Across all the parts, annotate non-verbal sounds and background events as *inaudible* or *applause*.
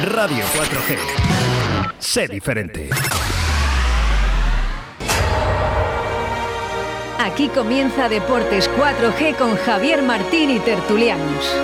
Radio 4G. Sé diferente. Aquí comienza Deportes 4G con Javier Martín y Tertulianos.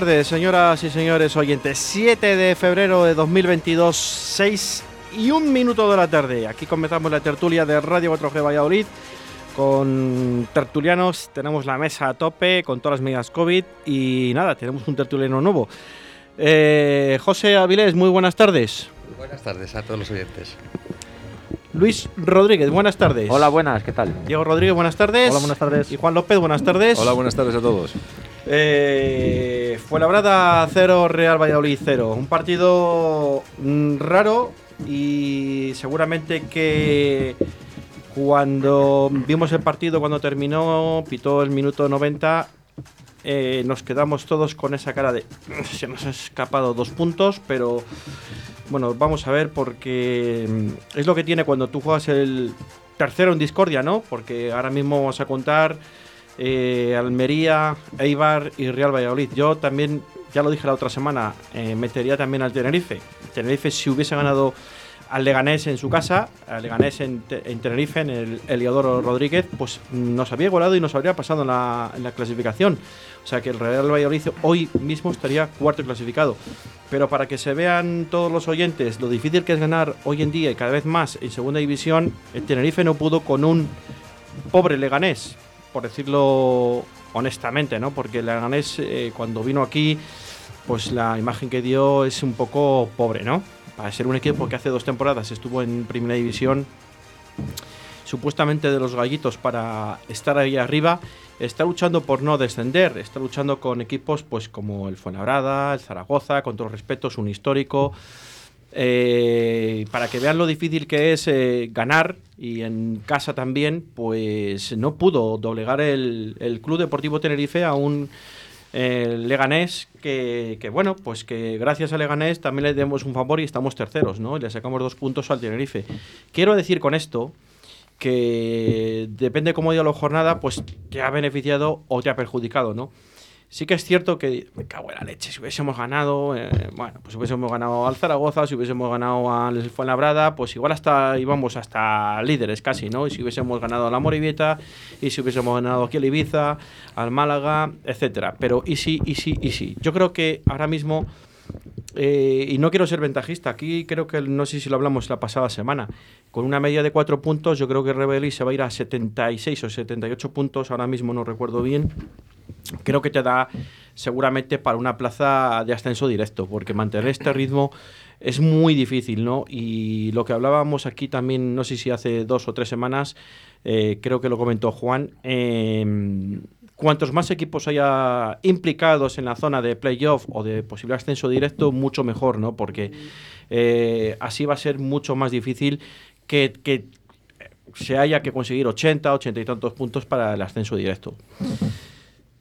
Tardes, señoras y señores oyentes. 7 de febrero de 2022, 6 y un minuto de la tarde. Aquí comenzamos la tertulia de Radio 4G Valladolid con tertulianos. Tenemos la mesa a tope con todas las medidas COVID y nada, tenemos un tertuliano nuevo. Eh, José Avilés, muy buenas tardes. Buenas tardes a todos los oyentes. Luis Rodríguez, buenas tardes. Hola, buenas, ¿qué tal? Diego Rodríguez, buenas tardes. Hola, buenas tardes. Y Juan López, buenas tardes. Hola, buenas tardes a todos. Eh, Fuenlabrada 0, Real Valladolid 0. Un partido mm, raro y seguramente que cuando vimos el partido, cuando terminó, pitó el minuto 90, eh, nos quedamos todos con esa cara de se nos ha escapado dos puntos, pero bueno, vamos a ver porque mm, es lo que tiene cuando tú juegas el tercero en discordia, ¿no? Porque ahora mismo vamos a contar eh, Almería, Eibar y Real Valladolid. Yo también, ya lo dije la otra semana, eh, metería también al Tenerife. Tenerife si hubiese ganado al Leganés en su casa, al Leganés en, Te- en Tenerife, en el Eliodoro Rodríguez, pues nos habría igualado y nos habría pasado la, en la clasificación. O sea que el Real Valladolid hoy mismo estaría cuarto clasificado. Pero para que se vean todos los oyentes lo difícil que es ganar hoy en día y cada vez más en segunda división, el Tenerife no pudo con un pobre Leganés, por decirlo honestamente, ¿no? Porque el Leganés eh, cuando vino aquí, pues la imagen que dio es un poco pobre, ¿no? Para ser un equipo que hace dos temporadas estuvo en primera división, supuestamente de los gallitos para estar ahí arriba, está luchando por no descender, está luchando con equipos pues como el Fuenlabrada, el Zaragoza, con todos los respetos, un histórico. Eh, para que vean lo difícil que es eh, ganar y en casa también, pues no pudo doblegar el, el Club Deportivo Tenerife a un eh, Leganés que, que, bueno, pues que gracias a Leganés también le demos un favor y estamos terceros, ¿no? Y le sacamos dos puntos al Tenerife. Quiero decir con esto que depende cómo dio la jornada, pues te ha beneficiado o te ha perjudicado, ¿no? Sí que es cierto que me cago en la leche, si hubiésemos ganado, eh, bueno, pues si hubiésemos ganado al Zaragoza, si hubiésemos ganado al Fuenlabrada, pues igual hasta íbamos hasta líderes casi, ¿no? Y si hubiésemos ganado a la Morivieta, y si hubiésemos ganado aquí al Ibiza, al Málaga, etcétera. Pero y sí, y sí, y sí. Yo creo que ahora mismo eh, y no quiero ser ventajista, aquí creo que no sé si lo hablamos la pasada semana. Con una media de cuatro puntos, yo creo que Rebeli se va a ir a 76 o 78 puntos, ahora mismo no recuerdo bien. Creo que te da seguramente para una plaza de ascenso directo, porque mantener este ritmo es muy difícil, ¿no? Y lo que hablábamos aquí también, no sé si hace dos o tres semanas, eh, creo que lo comentó Juan. Eh, cuantos más equipos haya implicados en la zona de playoff o de posible ascenso directo, mucho mejor, ¿no? Porque eh, así va a ser mucho más difícil que, se haya que conseguir 80, 80 y tantos puntos para el ascenso directo.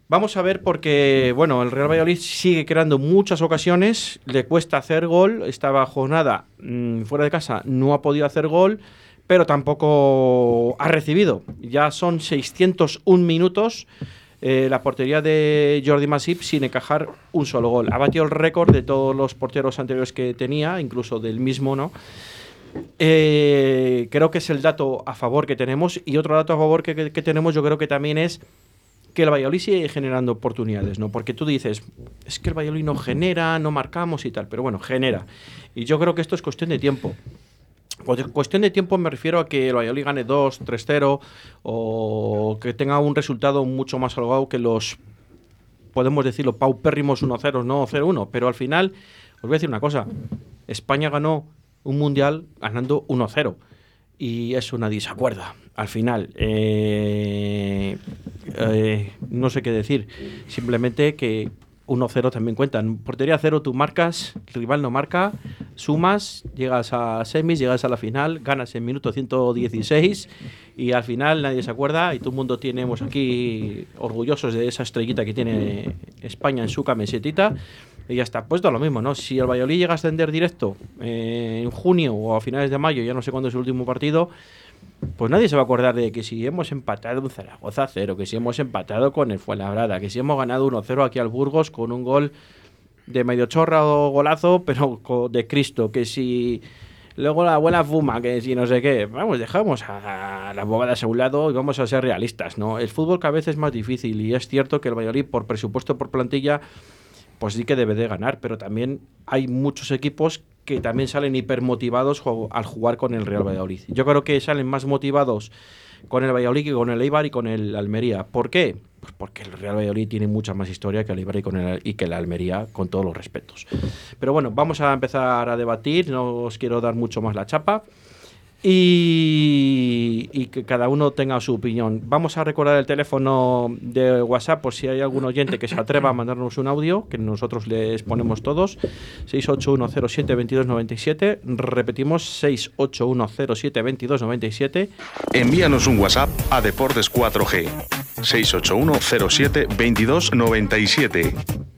Vamos a ver porque, bueno, el Real Valladolid sigue creando muchas ocasiones, le cuesta hacer gol, estaba jornada mmm, fuera de casa, no ha podido hacer gol, pero tampoco ha recibido. Ya son 601 minutos eh, la portería de Jordi Masip sin encajar un solo gol. Ha batido el récord de todos los porteros anteriores que tenía, incluso del mismo, ¿no? Eh, creo que es el dato a favor que tenemos. Y otro dato a favor que, que, que tenemos, yo creo que también es que el Valladolid sigue generando oportunidades, ¿no? Porque tú dices, es que el Valladolid no genera, no marcamos y tal, pero bueno, genera. Y yo creo que esto es cuestión de tiempo. Pues cuestión de tiempo me refiero a que el Valladolid gane 2, 3-0 o que tenga un resultado mucho más holgado que los, podemos decirlo, paupérrimos 1-0, no 0-1. Pero al final, os voy a decir una cosa, España ganó un mundial ganando 1-0. y eso nadie se acuerda. Al final, eh, eh, no sé qué decir. Simplemente que 1-0 también cuenta. En portería cero tú marcas, rival no marca, sumas, llegas a semis, llegas a la final, ganas en minuto 116 y al final nadie se acuerda y todo el mundo tenemos aquí orgullosos de esa estrellita que tiene España en su camisetita y ya está. Pues da lo mismo, ¿no? Si el Valladolid llega a ascender directo eh, en junio o a finales de mayo, ya no sé cuándo es el último partido, pues nadie se va a acordar de que si hemos empatado un Zaragoza 0, que si hemos empatado con el Fuenlabrada, que si hemos ganado 1-0 aquí al Burgos con un gol de medio chorra o golazo, pero de Cristo, que si luego la buena fuma, que si no sé qué, vamos, dejamos a, las bobadas a un lado y vamos a ser realistas, ¿no? El fútbol cada vez es más difícil y es cierto que el Valladolid por presupuesto, por plantilla, pues sí que debe de ganar, pero también hay muchos equipos que también salen hipermotivados al jugar con el Real Valladolid. Yo creo que salen más motivados con el Valladolid que con el Eibar y con el Almería. ¿Por qué? Pues porque el Real Valladolid tiene mucha más historia que el Eibar y, con el, y que el Almería, con todos los respetos. Pero bueno, vamos a empezar a debatir, no os quiero dar mucho más la chapa y, que cada uno tenga su opinión. Vamos a recordar el teléfono de WhatsApp por si hay algún oyente que se atreva a mandarnos un audio, que nosotros les ponemos todos. 681072297. Repetimos, 681072297. Envíanos un WhatsApp a Deportes 4G. 681072297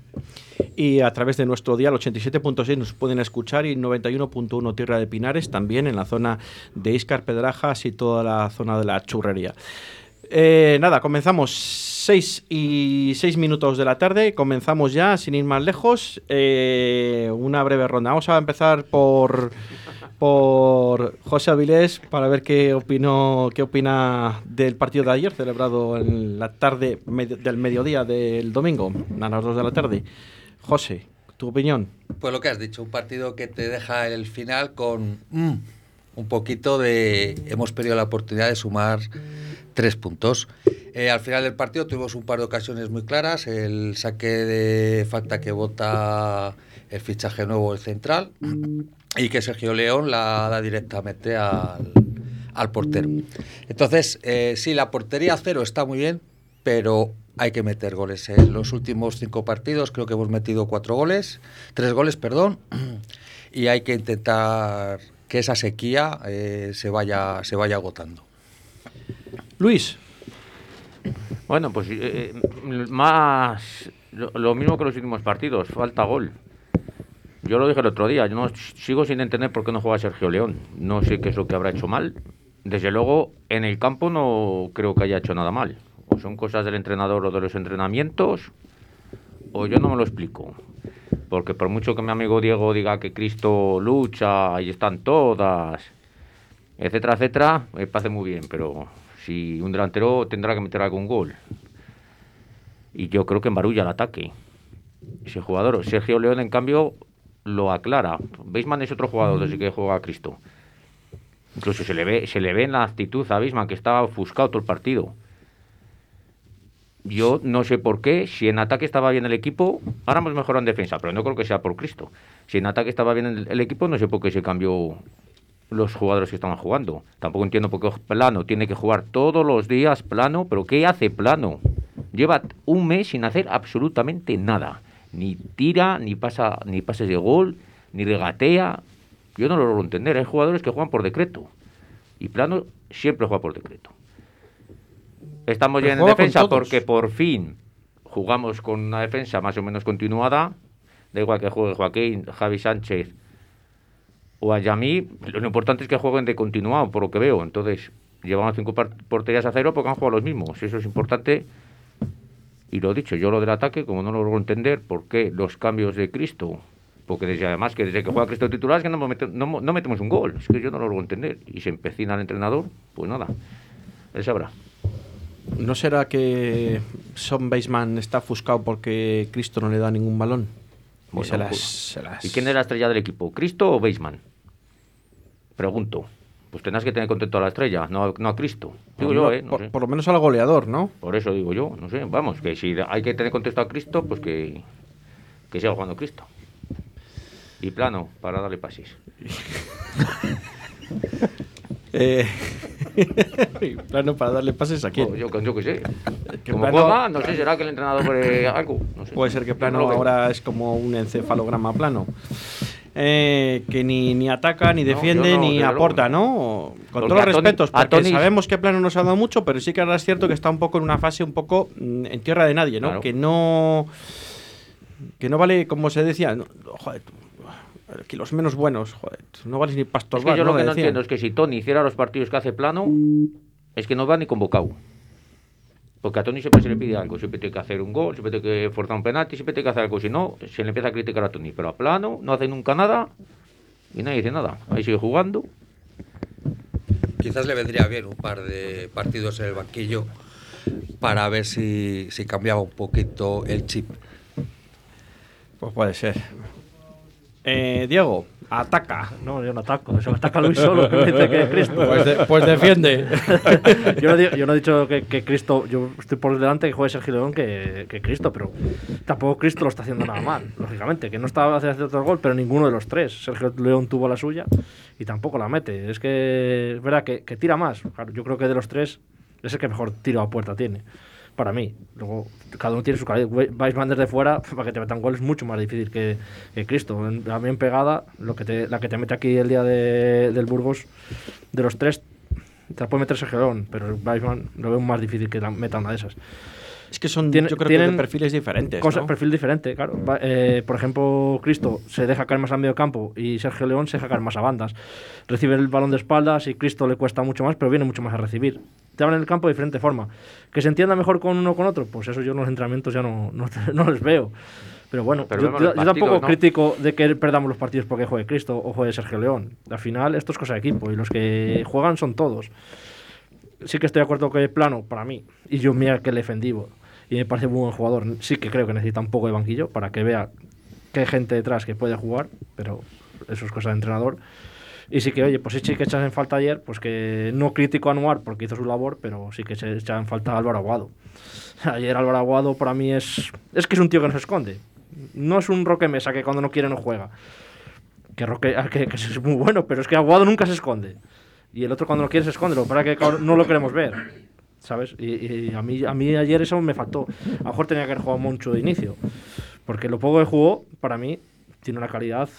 y a través de nuestro dial 87.6 nos pueden escuchar y 91.1 Tierra de Pinares también en la zona de Iscar Pedrajas y toda la zona de la churrería. Eh, nada, comenzamos 6 y 6 minutos de la tarde, comenzamos ya sin ir más lejos, eh, una breve ronda. Vamos a empezar por por José Avilés para ver qué opinó qué opina del partido de ayer celebrado en la tarde del mediodía del domingo a las 2 de la tarde. José, tu opinión. Pues lo que has dicho, un partido que te deja el final con mm, un poquito de... Hemos perdido la oportunidad de sumar tres puntos. Eh, al final del partido tuvimos un par de ocasiones muy claras, el saque de falta que vota el fichaje nuevo del central y que Sergio León la da directamente al, al portero. Entonces, eh, sí, la portería cero está muy bien, pero hay que meter goles. En los últimos cinco partidos creo que hemos metido cuatro goles, tres goles, perdón, *clears throat* y hay que intentar que esa sequía eh, se, vaya, se vaya agotando. Luis. Bueno, pues eh, más lo, mismo que los últimos partidos, falta gol. Yo lo dije el otro día, yo no, sigo sin entender por qué no juega Sergio León. No sé qué es lo que habrá hecho mal. Desde luego, en el campo no creo que haya hecho nada mal son cosas del entrenador o de los entrenamientos, o yo no me lo explico. Porque por mucho que mi amigo Diego diga que Cristo lucha, ahí están todas, etcétera, etcétera, me parece muy bien, pero si un delantero tendrá que meter algún gol. Y yo creo que embarulla el ataque. Ese jugador, Sergio León, en cambio, lo aclara. Beisman es otro jugador desde que juega a Cristo. Incluso se le ve, se le ve en la actitud a Beisman que estaba ofuscado todo el partido. Yo no sé por qué, si en ataque estaba bien el equipo, ahora hemos mejorado en defensa, pero no creo que sea por Cristo. Si en ataque estaba bien el, equipo, no sé por qué se cambió los jugadores que estaban jugando. Tampoco entiendo por qué Plano tiene que jugar todos los días Plano, pero ¿qué hace Plano? Lleva un mes sin hacer absolutamente nada. Ni tira, ni pasa, ni pases de gol, ni regatea. Yo no lo logro entender. Hay jugadores que juegan por decreto. Y Plano siempre juega por decreto. Estamos ya en defensa porque por fin jugamos con una defensa más o menos continuada. Da igual que juegue Joaquín, Javi Sánchez o Ayamí, lo importante es que jueguen de continuado, por lo que veo. Entonces, llevamos cinco porterías a cero porque han jugado los mismos. Eso es importante. Y lo dicho, yo lo del ataque, como no lo logro entender, ¿por qué los cambios de Cristo? Porque desde además que desde que juega Cristo titular es que no, no, metemos un gol. Es que yo no lo logro entender. Y se empecina el entrenador, pues nada, él sabrá. ¿No será que Son Baseman está ofuscado porque Cristo no le da ningún balón? Pues, ¿Y quién es la estrella del equipo? ¿Cristo o Baseman? Pregunto. Pues tendrás que tener contento a la estrella, no, a Cristo. Digo yo, ¿eh? por, lo menos al goleador, ¿no? Por eso digo yo, no sé. Vamos, que si hay que tener contento a Cristo, pues que, que siga jugando Cristo. Y plano, para darle pases. *laughs* Eh, *laughs* plano para darle pases a quién. Yo, yo qué sé. *laughs* Que Como plano- juega, no sé, será que el entrenador eh, *laughs* algo. No sé. Puede ser que plano no ahora es como un encefalograma plano. Eh, que ni, ni ataca, ni defiende, no, ni aporta. ¿no? Con todos los respetos, porque sabemos que plano nos ha dado mucho, pero sí que ahora es cierto que está un poco en una fase un poco mm, en tierra de nadie, ¿no? Claro. Que no. Que no vale, como se decía, no, joder, que los menos buenos, joder, no vales ni pastor Es que yo ¿no? lo que no entiendo es que si Tony hiciera los partidos que hace plano, es que no va ni convocado. Porque a Tony siempre se le pide algo, siempre tiene que hacer un gol, siempre tiene que forzar un penalti, siempre tiene que hacer algo, si no, se le empieza a criticar a Tony. Pero a plano no hace nunca nada y nadie dice nada. Ahí sigue jugando. Quizás le vendría bien un par de partidos en el banquillo para ver si, si cambiaba un poquito el chip. Pues puede ser. Eh, Diego, ataca. No, yo no ataco. Eso ataca Luis solo, que me dice que es Cristo. Pues, de- pues defiende. *laughs* yo, no digo- yo no he dicho que, que Cristo, yo estoy por delante que juegue Sergio León que, que Cristo, pero tampoco Cristo lo está haciendo nada mal, lógicamente, que no estaba haciendo otro gol, pero ninguno de los tres. Sergio León tuvo la suya y tampoco la mete. Es que es verdad que, que tira más. Claro, yo creo que de los tres es el que mejor tiro a puerta tiene. Para mí. Luego, cada uno tiene su calidad. Weisman desde fuera, *laughs* para que te metan gol es mucho más difícil que, que Cristo. En- La bien pegada, lo que te, la que te mete aquí el día de- del Burgos, de los tres, te la puede meter Sergio León, pero Weisman lo veo más difícil que la meta una de esas. Es que son, Tiene- yo creo que tienen de perfiles diferentes. Cosa- ¿no? Perfil diferente, claro. Eh, por ejemplo, Cristo se deja caer más al medio campo y Sergio León se deja caer más a bandas. Recibe el balón de espaldas y Cristo le cuesta mucho más, pero viene mucho más a recibir. Te hablan en el campo de diferente forma. Que se entienda mejor con uno o con otro, pues eso yo en los entrenamientos ya no, no, *laughs* no les veo. Pero bueno, Pero yo, yo- los yo tampoco partidos, ¿no? critico de que perdamos los partidos porque juegue Cristo o juegue Sergio León. Al final esto es cosa de equipo y los que juegan son todos sí que estoy de acuerdo que plano para mí y yo mira que le defendivo y me parece muy buen jugador sí que creo que necesita un poco de banquillo para que vea que hay gente detrás que puede jugar pero eso es cosa de entrenador y sí que oye pues sí que echas en falta ayer pues que no critico a Anuar porque hizo su labor pero sí que se echa en falta a Álvaro Aguado ayer Álvaro Aguado para mí es es que es un tío que no se esconde no es un Roque Mesa que cuando no quiere no juega que Roque que, que es muy bueno pero es que Aguado nunca se esconde y el otro cuando lo quiere se esconde, lo es que no lo queremos ver. ¿Sabes? Y, y a, mí, a mí ayer eso me faltó. A lo mejor tenía que haber jugado mucho de inicio. Porque lo poco que jugó, para mí, tiene una calidad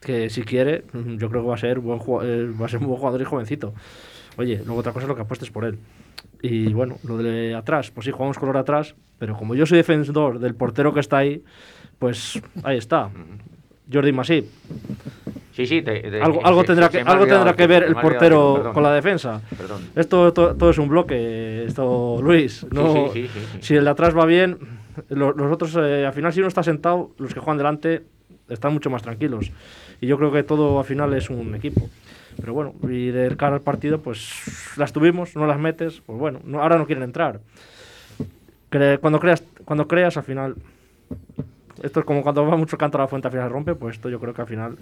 que si quiere, mm, yo creo que va a ser, buen, eh, va a ser un buen jugador y jovencito. Oye, luego otra cosa es lo que apuestes por él. Y bueno, lo de atrás, pues sí, jugamos color atrás, pero como yo soy defensor del portero que está ahí, pues ahí está. Jordi Masip, Sí, sí. te- te- algo, se- algo se- tendrá se que, ha algo tendrá que ver se el portero perdón. con la defensa. Perdón. Esto to- todo, es un bloque, esto Luis. No, sí, sí, sí. Si el de atrás va bien, lo- los, otros, eh, al final si uno está sentado, los que juegan delante están mucho más tranquilos. Y yo creo que todo al final es un equipo. Pero bueno, y de cara al partido, pues las tuvimos, no las metes, pues bueno, no- ahora no quieren entrar. Cre- cuando, creas, cuando creas, al final, esto es como cuando va mucho canto a la fuente, al final rompe, pues esto yo creo que al final,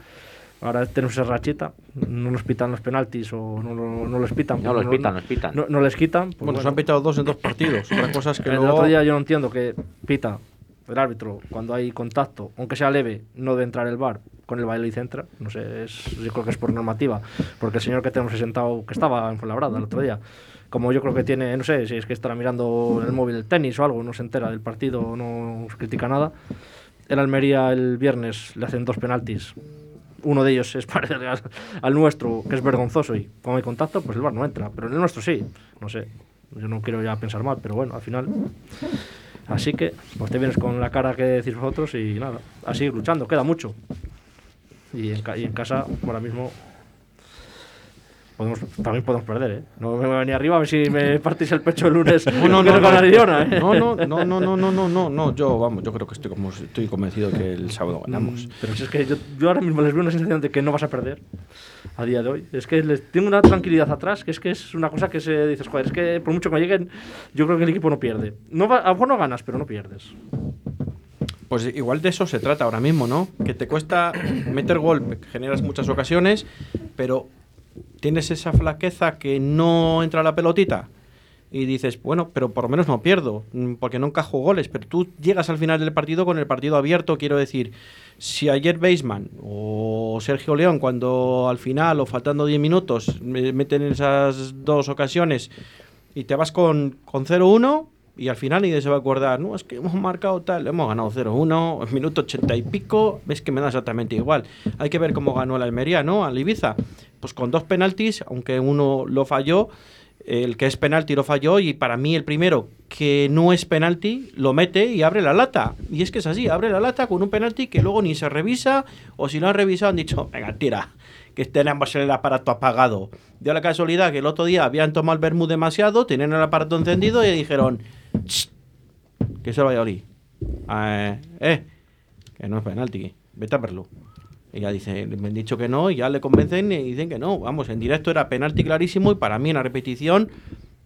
ahora tenemos esa rachita, no nos pitan los penaltis o no, no, no les pitan. No pues los pitan, los pitan. No, no les quitan. pues Bueno, se bueno. han pitado dos en dos partidos. Otra cosa es que El luego... otro día yo no entiendo que pita el árbitro cuando hay contacto, aunque sea leve, no debe entrar el bar con el baile y centra. No sé, es, yo creo que es por normativa, porque el señor que tenemos sentado, que estaba en Fuenlabrada el otro día, como yo creo que tiene, no sé, si es que estará mirando el móvil el tenis o algo, no se entera del partido, no critica nada. El Almería el viernes le hacen dos penaltis. Uno de ellos es *laughs* parecer al, al nuestro, que es vergonzoso, y como hay contacto, pues el bar no entra. Pero en el nuestro sí, no sé. Yo no quiero ya pensar mal, pero bueno, al final. Así que, pues te vienes con la cara que decís vosotros y nada, a seguir luchando, queda mucho. Y en, ca- y en casa, ahora mismo, podemos, también podemos perder, ¿eh? No me voy a venir arriba a ver si me *laughs* partís el pecho el lunes. No, no, no, no, Girona, ¿eh? no, no, no, no, no, no, no, no, yo, vamos, yo creo que estoy, como, estoy convencido que el sábado ganamos. Mm, Pero si es que yo, yo ahora mismo les veo una sensación de que no vas a perder a día de hoy. Es que les tengo una tranquilidad atrás, que es que es una cosa que se dices, joder, es que por mucho que me lleguen, yo creo que el equipo no pierde. No va- a lo mejor no ganas, pero no pierdes. Pues igual de eso se trata ahora mismo, ¿no? Que te cuesta meter gol, generas muchas ocasiones, pero tienes esa flaqueza que no entra la pelotita. y dices, bueno, pero por lo menos no pierdo, mm, porque no encajo goles, pero tú llegas al final del partido con el partido abierto, quiero decir, si ayer Baseman o Sergio León, cuando al final o faltando 10 minutos me- meten esas dos ocasiones y te vas con, con 0-1 y al final nadie se va a acordar, no, es que hemos marcado tal, hemos ganado 0-1, en minuto 80 y pico, ves que me da exactamente igual. Hay que ver cómo ganó el Almería, ¿no? Al Ibiza, pues con dos penaltis, aunque uno lo falló, el que es penalti lo falló y para mí el primero que no es penalti lo mete y abre la lata. Y es que es así, abre la lata con un penalti que luego ni se revisa o si lo han revisado han dicho, venga, tira, que tenemos el aparato apagado. Dio la casualidad que el otro día habían tomado el vermú demasiado, tenían el aparato encendido y dijeron, "Ch, que se vaya a oír. Eh, eh, que no es penalti, vete a verlo. Y ya dice, me han dicho que no, y ya le convencen y dicen que no. Vamos, en directo era penalti clarísimo y para mí en la repetición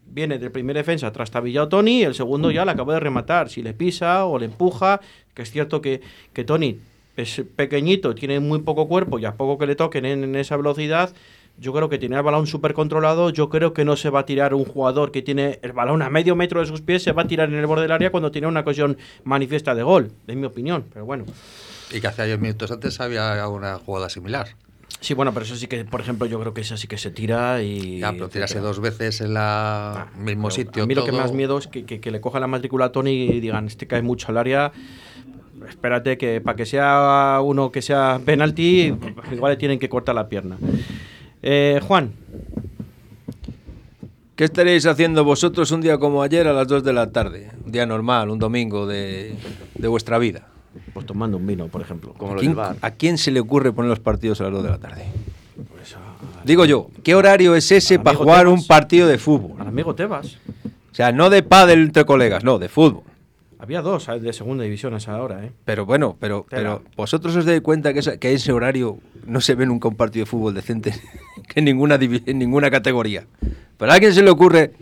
viene del primer defensa trastabillado Tony y el segundo ya le acabó de rematar. Si le pisa o le empuja, que es cierto que, que Tony es pequeñito, tiene muy poco cuerpo y a poco que le toquen en, en esa velocidad, yo creo que tiene el balón súper controlado. Yo creo que no se va a tirar un jugador que tiene el balón a medio metro de sus pies, se va a tirar en el borde del área cuando tiene una ocasión manifiesta de gol, en mi opinión. Pero bueno. Y que hace 10 minutos antes había una jugada similar. Sí, bueno, pero eso sí que, por ejemplo, yo creo que esa sí que se tira y. Ya, pero tirarse dos veces en la Ah, mismo sitio. A mí lo que todo. más miedo es que, que- que le coja la matrícula a Tony y digan, este cae mucho al área. Espérate que para que sea uno que sea penalti, igual le tienen que cortar la pierna. Eh, Juan, ¿Qué estaréis haciendo vosotros un día como ayer a las 2 de la tarde? Un día normal, un domingo de, de vuestra vida. pues tomando un vino, por ejemplo. Como ¿A quién, del bar. a quién se le ocurre poner los partidos a las 2 de la tarde? Digo yo, ¿qué horario es ese para jugar Tebas. un partido de fútbol? Al amigo Tebas. O sea, no de pádel entre colegas, no, de fútbol. Había dos eh, de segunda división a esa hora, ¿eh? Pero bueno, pero, Tela. pero vosotros os dais cuenta que, esa- que a ese horario no se ve nunca un partido de fútbol decente que *laughs* en ninguna, en ninguna categoría. Pero a alguien se le ocurre...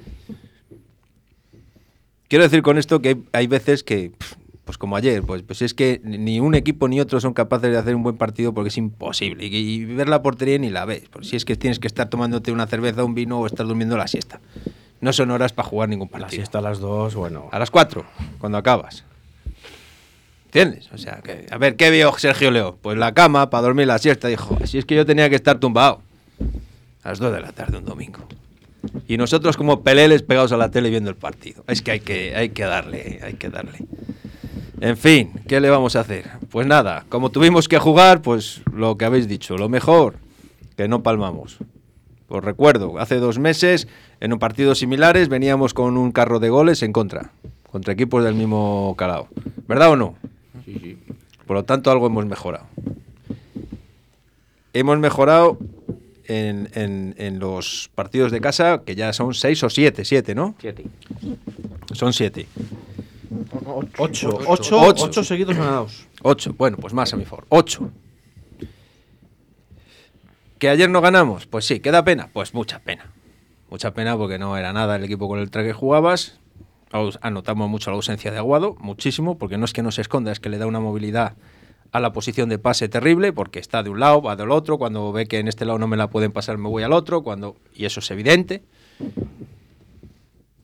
Quiero decir con esto que hay, hay veces que, pues como ayer, pues, pues es que ni un equipo ni otro son capaces de hacer un buen partido porque es imposible. Y, y ver la portería ni la ves. Porque si es que tienes que estar tomándote una cerveza, un vino o estar durmiendo la siesta. No son horas para jugar ningún La partido. siesta a las dos, bueno. A las 4, cuando acabas. ¿Entiendes? O sea, que, a ver, ¿qué vio Sergio Leo? Pues la cama para dormir la siesta. Dijo, si es que yo tenía que estar tumbado. A las 2 de la tarde un domingo. Y nosotros como peleles pegados a la tele viendo el partido. Es que hay que, hay que darle, hay que darle. En fin, ¿qué le vamos a hacer? Pues nada, como tuvimos que jugar, pues lo que habéis dicho, lo mejor, que no palmamos. Os recuerdo, hace dos meses, en un partido similares, veníamos con un carro de goles en contra, contra equipos del mismo calado. ¿Verdad o no? Sí, sí. Por lo tanto, algo hemos mejorado. Hemos mejorado en, en- en los partidos de casa, que ya son seis o siete, siete, ¿no? Siete. Son siete. Ocho. Ocho. Ocho, Ocho. ocho seguidos ganados. Ocho. Bueno, pues más a mi favor. Ocho. ¿Que ayer no ganamos? Pues sí, ¿queda pena? Pues mucha pena. Mucha pena porque no era nada el equipo con el que jugabas. Anotamos mucho la ausencia de Aguado, muchísimo, porque no es que no se esconda, es que le da una movilidad a la posición de pase terrible, porque está de un lado, va del otro, cuando ve que en este lado no me la pueden pasar, me voy al otro, cuando y eso es evidente.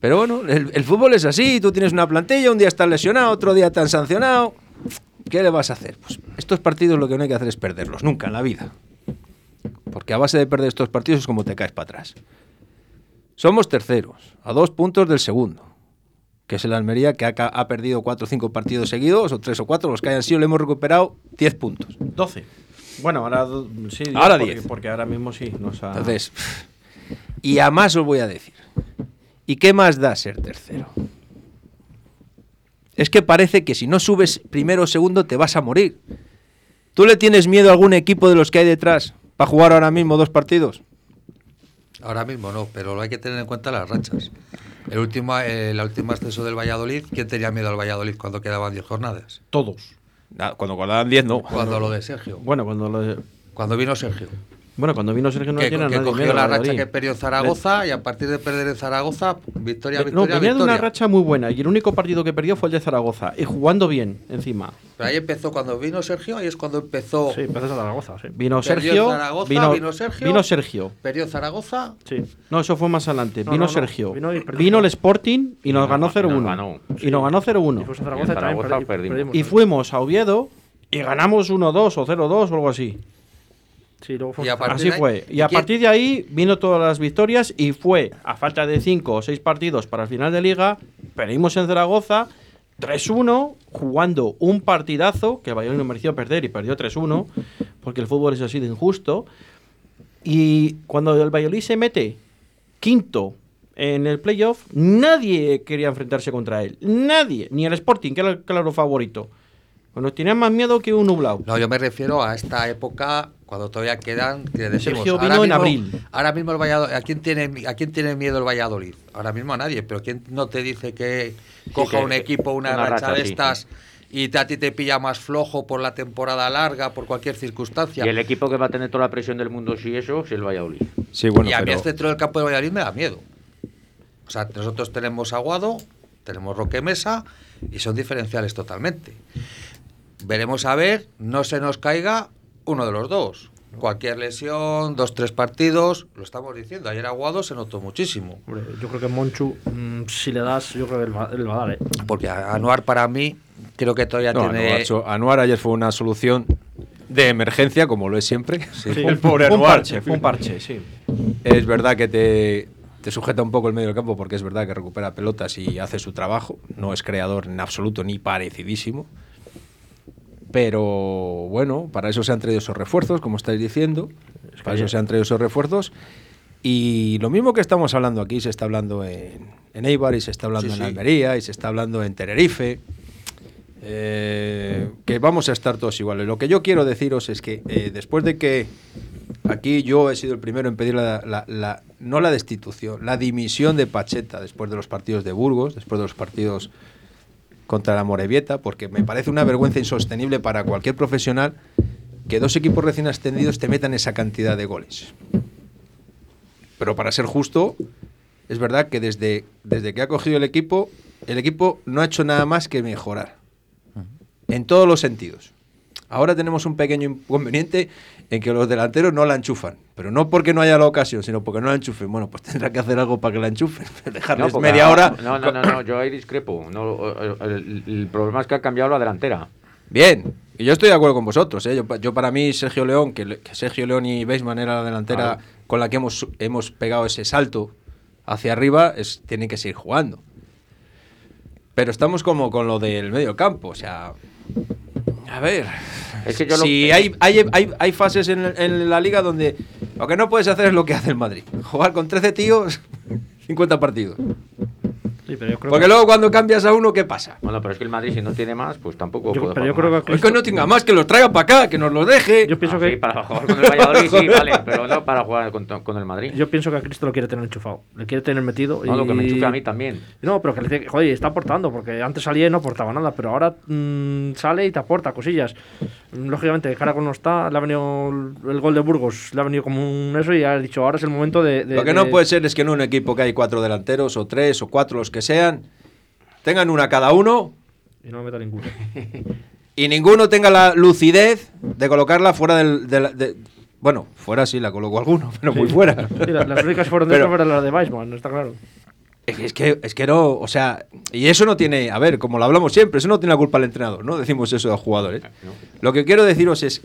Pero bueno, el, fútbol es así, tú tienes una plantilla, un día estás lesionado, otro día te han sancionado. ¿Qué le vas a hacer? Pues estos partidos lo que no hay que hacer es perderlos, nunca en la vida. Porque a base de perder estos partidos es como te caes para atrás. Somos terceros, a dos puntos del segundo, que es el Almería, que ha, ha perdido cuatro o cinco partidos seguidos, o tres o cuatro, los que hayan sido, le hemos recuperado 10 puntos. Doce. Bueno, ahora sí. Ahora porque, diez. Porque ahora mismo sí nos ha... Entonces, y a más os voy a decir. ¿Y qué más da ser tercero? Es que parece que si no subes primero o segundo te vas a morir. ¿Tú le tienes miedo a algún equipo de los que hay detrás para jugar ahora mismo dos partidos? Ahora mismo no, pero hay que tener en cuenta las rachas. El último, eh, la última ascenso del Valladolid, ¿quién tenía miedo al Valladolid cuando quedaban 10 jornadas? Todos. Cuando guardaban 10 no. Cuando lo de Sergio. Bueno, cuando lo de- Cuando vino Sergio. Bueno, cuando vino Sergio no que, tenía que cogió la racha que perdió en Zaragoza y a partir de perder en Zaragoza, victoria, Eh, No, victoria, venía de una victoria. racha muy buena y el único partido que perdió fue el de Zaragoza y jugando bien encima. Pero ahí empezó, cuando vino Sergio, ahí es cuando empezó. Sí, empezó Zaragoza, sí. Vino Perdió Sergio, Zaragoza, vino, vino Sergio. vino Sergio. Perdió Zaragoza, Sí. No, eso fue más adelante. No, vino no, no. Sergio. Vino el Sporting y nos ganó ga- y 0-1. nos ganó. Y nos ganó Y 0-1. fuimos a Y y. Y fuimos a Oviedo y ganamos 1-2 o 0-2 o algo así. Sí, luego fue Y a partir Así de ahí- fue. ¿y Y a quién- partir de ahí vino todas las victorias y fue a falta de 5 o 6 partidos para el final de liga. Perdimos en Zaragoza 3-1 jugando un partidazo que el Valladolid no mereció perder y perdió 3-1 porque el fútbol es así de injusto. Y cuando el Valladolid se mete quinto en el playoff, nadie quería enfrentarse contra él. Nadie. Ni el Sporting, que era el claro favorito. Bueno, tenían más miedo que un nublado. No, yo me refiero a esta época cuando todavía quedan. Que decimos, Sergio ahora vino en mismo- abril. Ahora mismo el Valladolid, ¿a quién, tiene, ¿a quién tiene miedo el Valladolid? Ahora mismo a nadie, pero ¿quién no te dice que coja que- un equipo, una, una racha, racha, de sí. estas y te- a ti te pilla más flojo por la temporada larga, por cualquier circunstancia? Y el equipo que va a tener toda la presión del mundo, si eso, es el Valladolid. Sí, bueno, y a mí el centro del campo de Valladolid me da miedo. O sea, nosotros tenemos Aguado, tenemos Roque Mesa y son diferenciales totalmente. Veremos a ver, no se nos caiga uno de los dos. Cualquier lesión, dos, tres partidos, lo estamos diciendo. Ayer Aguado se notó muchísimo. Hombre, yo creo que Monchu, mm, si le das, yo creo que él va, él va a dar, ¿eh? Porque Anuar para mí creo que todavía No, tiene... Anuar, Anuar ayer fue una solución de emergencia, como lo es siempre. El pobre Fue un Anuar. parche, fue un parche, sí. Es verdad que te, te sujeta un poco el medio del campo porque es verdad que recupera pelotas y hace su trabajo. No es creador en absoluto ni parecidísimo. Pero bueno, para eso se han traído esos refuerzos, como estáis diciendo. Para eso se han traído esos refuerzos. Y lo mismo que estamos hablando aquí, se está hablando en, en Eibar y se está hablando Sí, en sí. Almería y se está hablando en Tenerife. Eh, que vamos a estar todos iguales. Lo que yo quiero deciros es que eh, después de que aquí yo he sido el primero en pedir la, la- la- no la destitución, la dimisión de Pacheta después de los partidos de Burgos, después de los partidos contra la Morevieta, porque me parece una vergüenza insostenible para cualquier profesional que dos equipos recién ascendidos te metan esa cantidad de goles. Pero para ser justo, es verdad que desde, desde que ha cogido el equipo, el equipo no ha hecho nada más que mejorar. En todos los sentidos. Ahora tenemos un pequeño inconveniente en que los delanteros no la enchufan. Pero no porque no haya la ocasión, sino porque no la enchufen. Bueno, pues tendrá que hacer algo para que la enchufen. *laughs* Dejarles media hora. No, no, no, no, yo ahí discrepo. No, el, problema es que ha cambiado la delantera. Bien, y yo estoy de acuerdo con vosotros. ¿eh? Yo, pa- yo para mí, Sergio León, que, Sergio León y Beisman era la delantera con la que hemos, hemos pegado ese salto hacia arriba, es, tienen que seguir jugando. Pero estamos como con lo del medio campo, o sea... A ver... Es que yo lo- si hay, hay, hay, hay fases en, en la liga donde lo que no puedes hacer es lo que hace el Madrid. Jugar con 13 tíos, 50 partidos. Sí, pero yo creo Porque que, luego cuando cambias a uno, ¿qué pasa? Bueno, pero es que el Madrid, si no tiene más, pues tampoco Yo- puede pero yo creo más. que- Es que no tenga más, que los traiga para acá, que nos los deje. yo pienso Ah, que sí, para jugar con el Valladolid, sí, vale, pero no para jugar con, con el Madrid. yo pienso que a Cristo lo quiere tener enchufado, le quiere tener metido. no, lo que me y- enchufe a mí también. No, pero que le dice, joder, está aportando, porque antes salía y no aportaba nada, pero ahora mm, sale y te aporta cosillas. Mm, Lógicamente, de cara con no está, le ha venido el, el gol de Burgos, le ha venido como un eso y ha dicho, ahora es el momento de... de- Lo que de- no puede ser es que en un equipo que hay cuatro delanteros, o tres, o cuatro, los que sean, tengan una cada uno Y no me meta ninguno. *laughs* y ninguno tenga la lucidez de colocarla fuera del. de la- de- bueno, fuera sí la colocó alguno, pero muy fuera. *laughs* Sí, la- las únicas fueron Pero- dentro fueron las de Weissman, está claro. Es que- es que, es que no, o sea, y eso no tiene, a ver, como lo hablamos siempre, eso no tiene la culpa el entrenador, ¿no? Decimos eso a los jugadores. No. Lo que quiero deciros es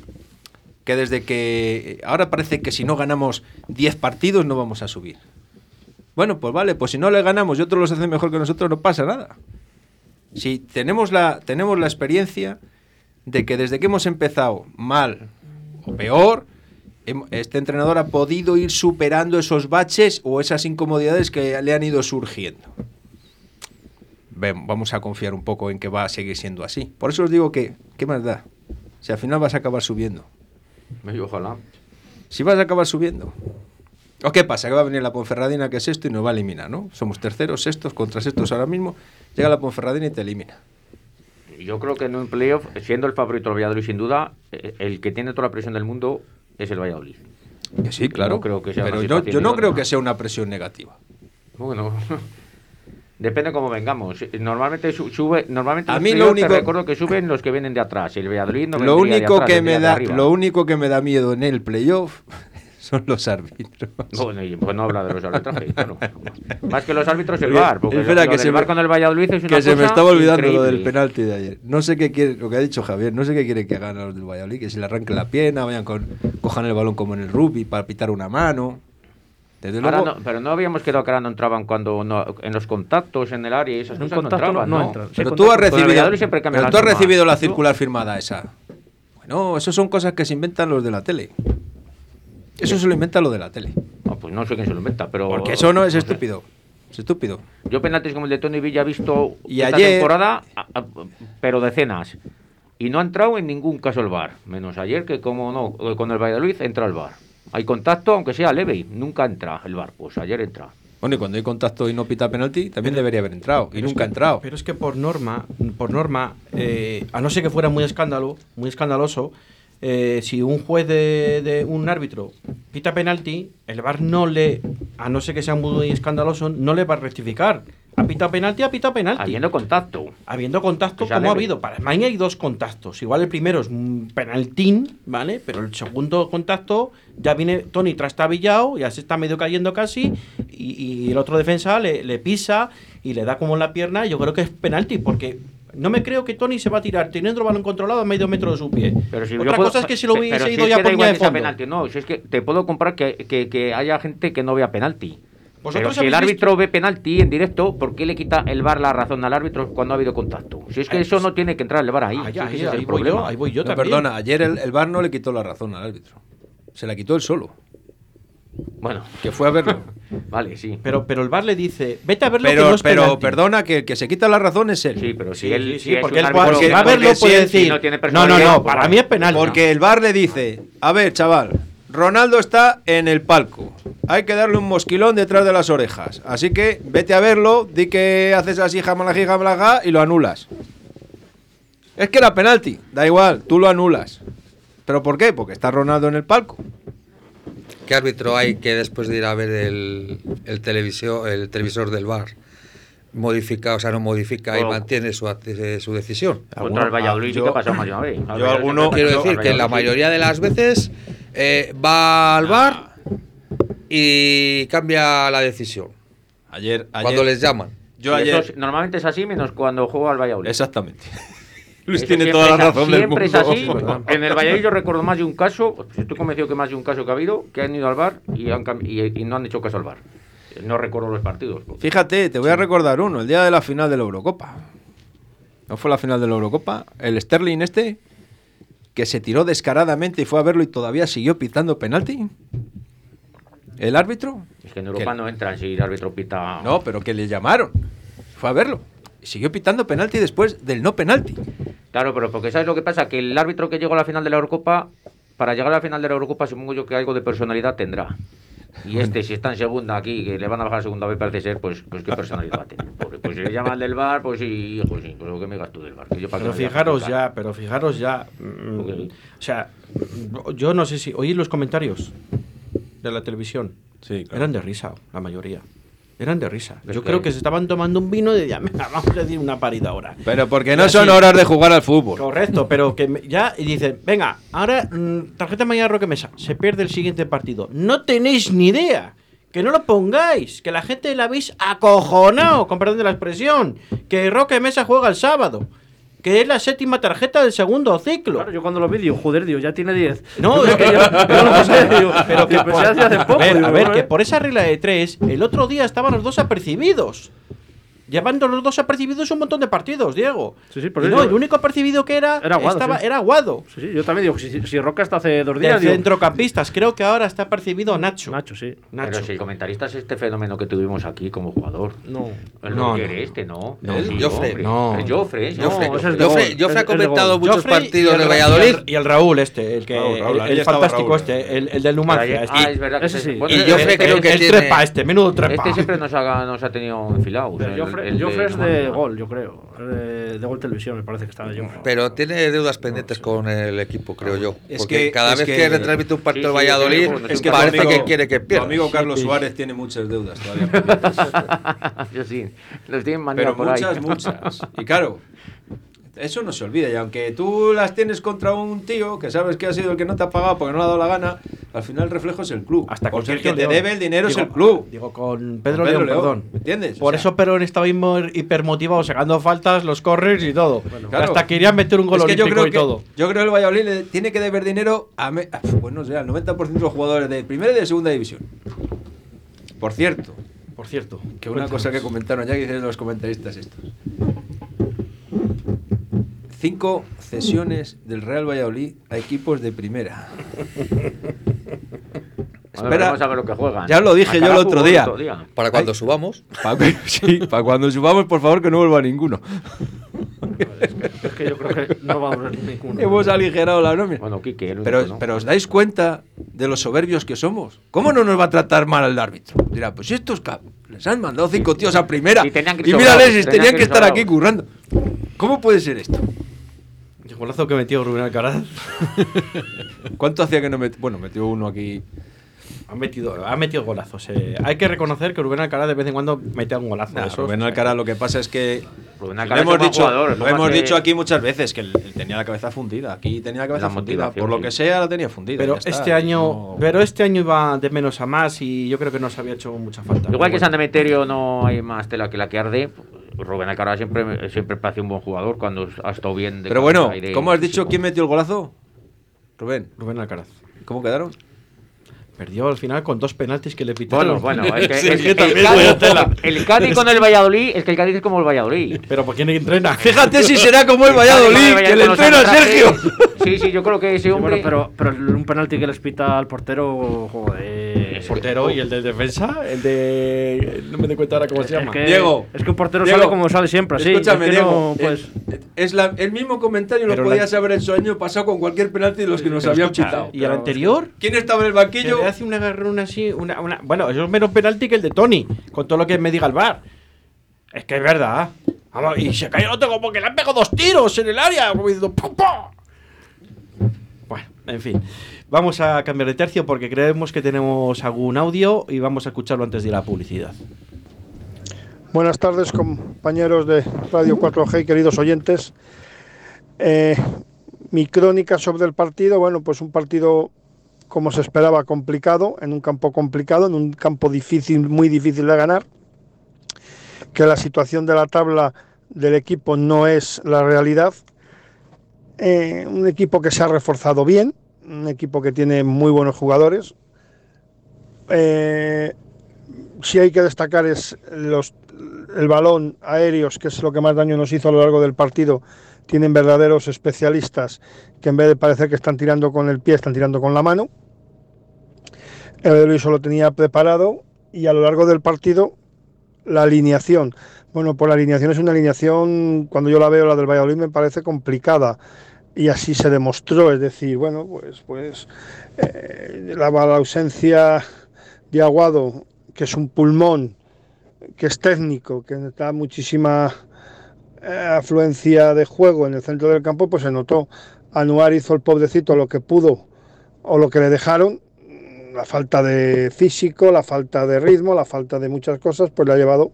que desde que ahora parece que si no ganamos 10 partidos no vamos a subir. Bueno, pues vale, pues si no le ganamos y otros los hacen mejor que nosotros, no pasa nada. Si tenemos la, tenemos la experiencia de que desde que hemos empezado mal o peor, este entrenador ha podido ir superando esos baches o esas incomodidades que le han ido surgiendo. Ven, vamos a confiar un poco en que va a seguir siendo así. Por eso os digo que, ¿qué más da? Si al final vas a acabar subiendo. Ojalá. Si vas a acabar subiendo. ¿O qué pasa? Que va a venir la Ponferradina, que es esto, y nos va a eliminar, ¿no? Somos terceros, sextos, contra sextos ahora mismo. Llega la Ponferradina y te elimina. Yo creo que en un playoff, siendo el favorito el Valladolid sin duda, eh, el que tiene toda la presión del mundo es el Valladolid. Que sí, claro. No creo que sea pero yo, no creo que sea una presión negativa. Bueno, *laughs* depende cómo vengamos. Normalmente su- sube, normalmente A mí lo te único- recuerdo que suben los que vienen de atrás. El Valladolid no lo de único atrás, que me da arriba. lo único que me da miedo en el playoff son los árbitros. Bueno, y pues no habla de los arbitrajes, claro. *laughs* Más que los árbitros el VAR, porque espera, lo, que lo se me- con el Valladolid es una que se me estaba olvidando lo del increíble. penalti de ayer. No sé qué quiere, lo que ha dicho Javier, no sé qué quiere que hagan los del Valladolid, que se le arranquen la pierna, vayan con, cojan el balón como en el rugby para pitar una mano. Desde luego, no- pero no habíamos quedado que ahora no entraban cuando no- en los contactos en el área y esas un cosas no contacto no- entraban, no ¿no? entran. Sí, pero tú has recibido, pero tú has recibido la circular firmada esa. Bueno, eso son cosas que se inventan los de la tele. Eso se lo inventa lo de la tele. No, pues no sé quién se lo inventa, pero... Porque eso no es sé. estúpido. Es estúpido. Yo penaltis como el de Tony Villa he visto Y esta ayer- temporada, pero decenas. Y no ha entrado en ningún caso el VAR. Menos ayer que como no, eh, con el Valladolid entra el VAR. Hay contacto, aunque sea leve, nunca entra el VAR. Pues ayer entra. Bueno, y cuando hay contacto y no pita penalti, también debería haber entrado. Y Pero es nunca ha que- entrado. Pero es que por norma, por norma, eh, a no ser que fuera muy escándalo, muy escandaloso, eh, si un juez de, de un árbitro pita penalti, el VAR no le, a no ser que sea muy escandaloso, no le va a rectificar. Ha pitado penalti, ha pitado penalti. Habiendo contacto. Habiendo contacto, Que sea como ha habido. Para España hay dos contactos. Igual el primero es un penaltín, ¿vale? Pero el segundo contacto ya viene Tony trastabillado, ya se está medio cayendo casi, y, y el otro defensa le, le pisa y le da como en la pierna. Yo creo que es penalti, porque no me creo que Tony se va a tirar teniendo el balón controlado a medio metro de su pie. Pero si Otra yo puedo- cosa es que si lo hubiese pero si ido es ya por de fondo. penalti. No, si es que te puedo comprar que, que- que haya gente que no vea penalti. Pero si el árbitro ve penalti en directo, ¿por qué le quita el VAR la razón al árbitro cuando ha habido contacto? Si es que Eh, eso no tiene que entrar el VAR ahí. Ah, ya, si ahí, voy yo, problema. ahí voy yo No, también. perdona, ayer el, el VAR no le quitó la razón al árbitro. Se la quitó él solo. Bueno, Que fue a verlo. *laughs* vale, sí. Pero, pero el VAR le dice, vete a ver lo que pero no es pero penalti". perdona, que el que se quita la razón es él. Sí, pero si Sí, él, sí, si sí, es porque un él árbitro puede, porque- va a verlo porque puede si decir, no tiene no, no, personalidad, no, pues para vale. mí es penalti. Porque el VAR le dice, a ver, chaval, Ronaldo está en el palco. Hay que darle un mosquilón detrás de las orejas. Así que vete a verlo, di que haces así, jamalají, jamalaja, y lo anulas. Es que era penalti, da igual, tú lo anulas. ¿Pero por qué? Porque está Ronaldo en el palco. ¿Qué árbitro hay que después de ir a ver el, el, televisio- el televisor del bar modifica, o sea, no modifica y mantiene su, eh, su decisión? Contra el Valladolid yo- que más de una vez. Al yo alguno- Quiero decir que la mayoría de las veces eh, va al bar y cambia la decisión Ayer, cuando les llaman. Yo ayer. es- normalmente es así, menos cuando juega al Valladolid. Exactamente. Luis Eso tiene siempre toda la es razón del Siempre mundo. es así. En el Valladolid yo recuerdo más de un caso, estoy convencido que más de un caso que ha habido, que han ido al bar y, han y, y no han hecho caso al bar. No recuerdo los partidos. Fíjate, te voy a recordar uno, el día de la final de la Eurocopa. ¿No fue la final de la Eurocopa? El Sterling este, que se tiró descaradamente y fue a verlo y todavía siguió pitando penalti. ¿El árbitro? Es que en Europa Que- no entran si el árbitro pita. No, pero que le llamaron. Fue a verlo. Siguió pitando penalti después del no penalti. Claro, pero porque ¿sabes lo que pasa? Que el árbitro que llegó a la final de la Eurocopa, para llegar a la final de la Eurocopa, supongo yo que algo de personalidad tendrá. Y *laughs* este, si está en segunda aquí, que le van a bajar a segunda vez, parece ser, pues, pues qué personalidad va a tener. Pobre. Pues si le llaman del bar, pues sí, hijo, sí, pues lo que me gasto del bar. que yo para Pero fijaros ya, pero fijaros ya. mm, O sea, yo no sé si. Oí los comentarios de la televisión. Sí, Eran de risa, la mayoría. Eran de risa. Yo creo que se estaban tomando un vino y decían, "Venga, vamos a decir una parida ahora. Pero porque no son horas de jugar al fútbol. Correcto, pero que me- ya y dicen, venga, ahora mm, tarjeta mañana Roque Mesa, se pierde el siguiente partido. No tenéis ni idea. Que no lo pongáis, que la gente la habéis acojonado, con perdón de la expresión, que Roque Mesa juega el sábado, que es la séptima tarjeta del segundo ciclo. Claro, yo cuando lo vi digo, joder, digo, ya tiene 10. No, *laughs* Yo es que *laughs* yo no lo sé, digo, *laughs* pero que por, así hace poco. a ver, digo, a ver, ¿no, que eh? por esa regla de tres, el otro día estaban los dos apercibidos. Llevando los dos apercibidos un montón de partidos, Diego. Sí, sí, por Y eso no, yo- el único apercibido que era, Era Aguado, estaba, sí. era Aguado. Sí, sí, yo también digo, si, si Roca está hace dos De días, digo, centrocampistas, creo que ahora está percibido Nacho. Nacho, sí. Nacho. Pero si el comentarista es este fenómeno que tuvimos aquí como jugador. No. El No, no. este, ¿no? No, Sí, Joffre. hombre. No. El Joffre, sí. Joffre, ese es de gol, Joffre es- ha de comentado muchos Joffrey y partidos el de Valladolid. Y el, el Raúl este, el que Raúl, Raúl, el- el, fantástico Raúl. este, el, el del Numancia. este. ah, es verdad ese sí. Y el- Joffre el- creo el, que el tiene- trepa este, menudo trepa. Este siempre nos ha, nos ha tenido enfilados. Joffre Joffre, es de no. gol, yo creo. De, de gol televisión, me parece que está de Joffre. Pero tiene deudas pendientes con el equipo, creo yo. Es Porque que- cada es vez que- que, retransmite un partido Sí, Valladolid, Es que parece tu amigo- que quiere que Tu pierda. amigo Carlos Sí. Suárez tiene muchas deudas todavía. *laughs* pendientes. Yo sí, los tienen manía Pero por ahí. muchas, muchas. Y claro, eso no se olvida. Y aunque tú las tienes contra un tío que sabes que ha sido el que no te ha pagado porque no le ha dado la gana, al final el reflejo es el club. Hasta con el que te debe el dinero es el club. Digo, con Con Pedro, León, perdón. ¿Me entiendes? O Por sea, eso Perón estaba hiper- hipermotivado, sacando faltas, los corners y todo. claro. Hasta querían meter un gol es que yo olímpico creo y que, todo. Yo creo que el Valladolid le tiene que deber dinero a, me- a, pues no sé, al 90% de los jugadores de primera y de segunda división. Por cierto, Por cierto, que una cosa que comentaron ya que dicen los comentaristas estos. Cinco cesiones del Real Valladolid a equipos de primera. Bueno, veremos a ver lo que juegan. Ya lo dije yo el otro fútbol día. Para cuando Ay. subamos. Pa- *laughs* sí, para cuando subamos, por favor, que no vuelva ninguno. *laughs* Es que yo creo que no va a durar ninguno. Hemos aligerado la nómina. Bueno, Quique, el único, Pero, ¿no? pero ¿os dais cuenta de los soberbios que somos? ¿Cómo no nos va a tratar mal el árbitro? Dirá, pues estos les han mandado cinco tíos a primera. Y que y mírales, tenían, tenían que que estar aquí currando. ¿Cómo puede ser esto? Golazo que metió Rubén Alcaraz. *laughs* ¿Cuánto hacía que no metió? Bueno, metió uno aquí. Ha metido, ha metido golazos. eh. Hay que reconocer que Rubén Alcaraz de vez en cuando mete un golazo. de Nah, esos. Rubén Alcaraz lo que pasa es que Rubén lo Alcaraz es hemos, dicho, jugador, lo lo hemos que- dicho aquí muchas veces que él, él tenía la cabeza fundida. Aquí tenía la cabeza La fundida. Por lo que sea, la tenía fundida. Pero está. este año, No- pero este año iba de menos a más y yo creo que nos había hecho mucha falta. Igual que San Demeterio no hay más tela que la que arde, Rubén Alcaraz siempre, siempre parece un buen jugador cuando ha estado bien. de Pero bueno, ¿cómo has dicho quién metió el golazo? Rubén, Rubén Alcaraz. ¿cómo quedaron? Perdió al final con dos penaltis que le pitaron. Bueno, bueno, es que, *laughs* Sí, es que también el, voy a Cádiz, tela. el Cádiz con el Valladolid, es que el Cádiz es como el Valladolid. Pero ¿por quién entrena? Fíjate si será como el con Valladolid, que le entrena. Sergio. Sí, sí, yo creo que ese Sí, bueno, hombre. pero, pero un penalti que les pita al portero, joder. El portero y el de defensa, el de. No me doy cuenta ahora cómo se Es llama. que, Diego. Es que un portero Diego, sale como sale siempre, así. Escúchame, es que Diego. no, pues, es, es la- el mismo comentario lo Pero la- podías haber hecho año pasado con cualquier penalti de los que nos Pero habían escucha, pitado. ¿Y el anterior? ¿Quién estaba en el banquillo? le hace un agarrón así, una, una- bueno, eso es menos penalti que el de Tony, con todo lo que me diga el bar. Es que es verdad. Vamos, y se cae el otro como que le han pegado dos tiros en el área, como diciendo ¡pum, pum! En fin. Vamos a cambiar de tercio porque creemos que tenemos algún audio y vamos a escucharlo antes de la publicidad. Buenas tardes, compañeros de Radio 4G y queridos oyentes. Eh, mi crónica sobre el partido, bueno, pues un partido como se esperaba complicado, en un campo complicado, en un campo difícil, muy difícil de ganar, que la situación de la tabla del equipo no es la realidad. Eh, un equipo que se ha reforzado bien, un equipo que tiene muy buenos jugadores. Eh, si hay que destacar es los, el balón aéreos, que es lo que más daño nos hizo a lo largo del partido. Tienen verdaderos especialistas que en vez de parecer que están tirando con el pie, están tirando con la mano. El Luis lo tenía preparado y a lo largo del partido la alineación. Bueno, pues la alineación es una alineación, cuando yo la veo, la del Valladolid, me parece complicada. Y así se demostró, es decir, bueno, pues, pues eh, la, ausencia de Aguado, que es un pulmón, que es técnico, que da muchísima eh, afluencia de juego en el centro del campo, pues se notó. Anuar hizo el pobrecito lo que pudo o lo que le dejaron. La falta de físico, la falta de ritmo, la falta de muchas cosas, pues le ha llevado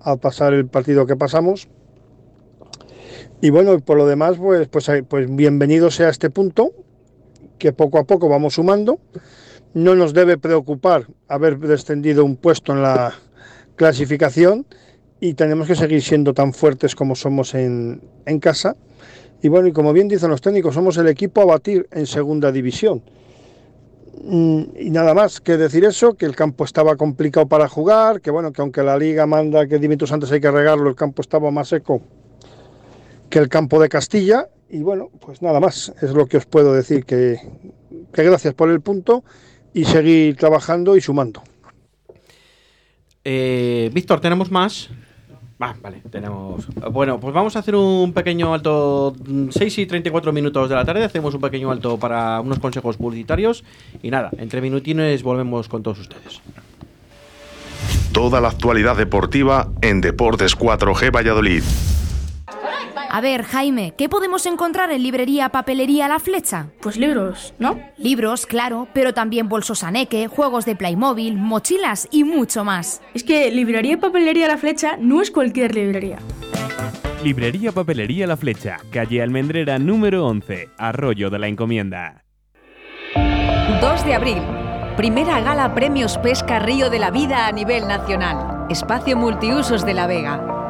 a pasar el partido que pasamos. Y bueno, por lo demás, pues, pues, pues bienvenido sea este punto, que poco a poco vamos sumando. No nos debe preocupar haber descendido un puesto en la clasificación y tenemos que seguir siendo tan fuertes como somos en, en casa. Y bueno, y como bien dicen los técnicos, somos el equipo a batir en segunda división. Mm, Y nada más que decir eso, que el campo estaba complicado para jugar, que bueno, que aunque la liga manda que Dimitros antes hay que regarlo, el campo estaba más seco que el campo de Castilla. Y bueno, pues nada más, es lo que os puedo decir, que, que gracias por el punto y seguir trabajando y sumando. Eh, Víctor, ¿tenemos más? Ah, vale, tenemos. Bueno, pues vamos a hacer un pequeño alto. mm, 6 y 34 minutos de la tarde. Hacemos un pequeño alto para unos consejos publicitarios. Y nada, entre minutines volvemos con todos ustedes. Toda la actualidad deportiva en Deportes 4G Valladolid. A ver, Jaime, ¿qué podemos encontrar en librería Papelería La Flecha? Pues libros, ¿no? Libros, claro, pero también bolsos aneque, juegos de Playmobil, mochilas y mucho más. Es que librería Papelería La Flecha no es cualquier librería. Librería Papelería La Flecha, calle Almendrera número 11, Arroyo de la Encomienda. 2 de abril. Primera gala Premios Pesca Río de la Vida a nivel nacional. Espacio Multiusos de La Vega.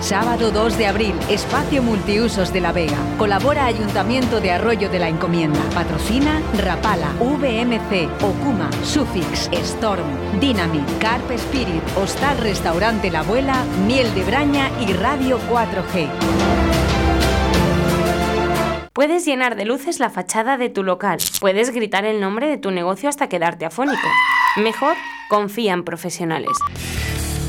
Sábado 2 de abril, Espacio Multiusos de La Vega. Colabora Ayuntamiento de Arroyo de la Encomienda. Patrocina Rapala, VMC, Okuma, Sufix, Storm, Dynamic, Carp Spirit, Hostal Restaurante La Abuela, Miel de Braña y Radio 4G. Puedes llenar de luces la fachada de tu local. Puedes gritar el nombre de tu negocio hasta quedarte afónico. Mejor, confía en profesionales.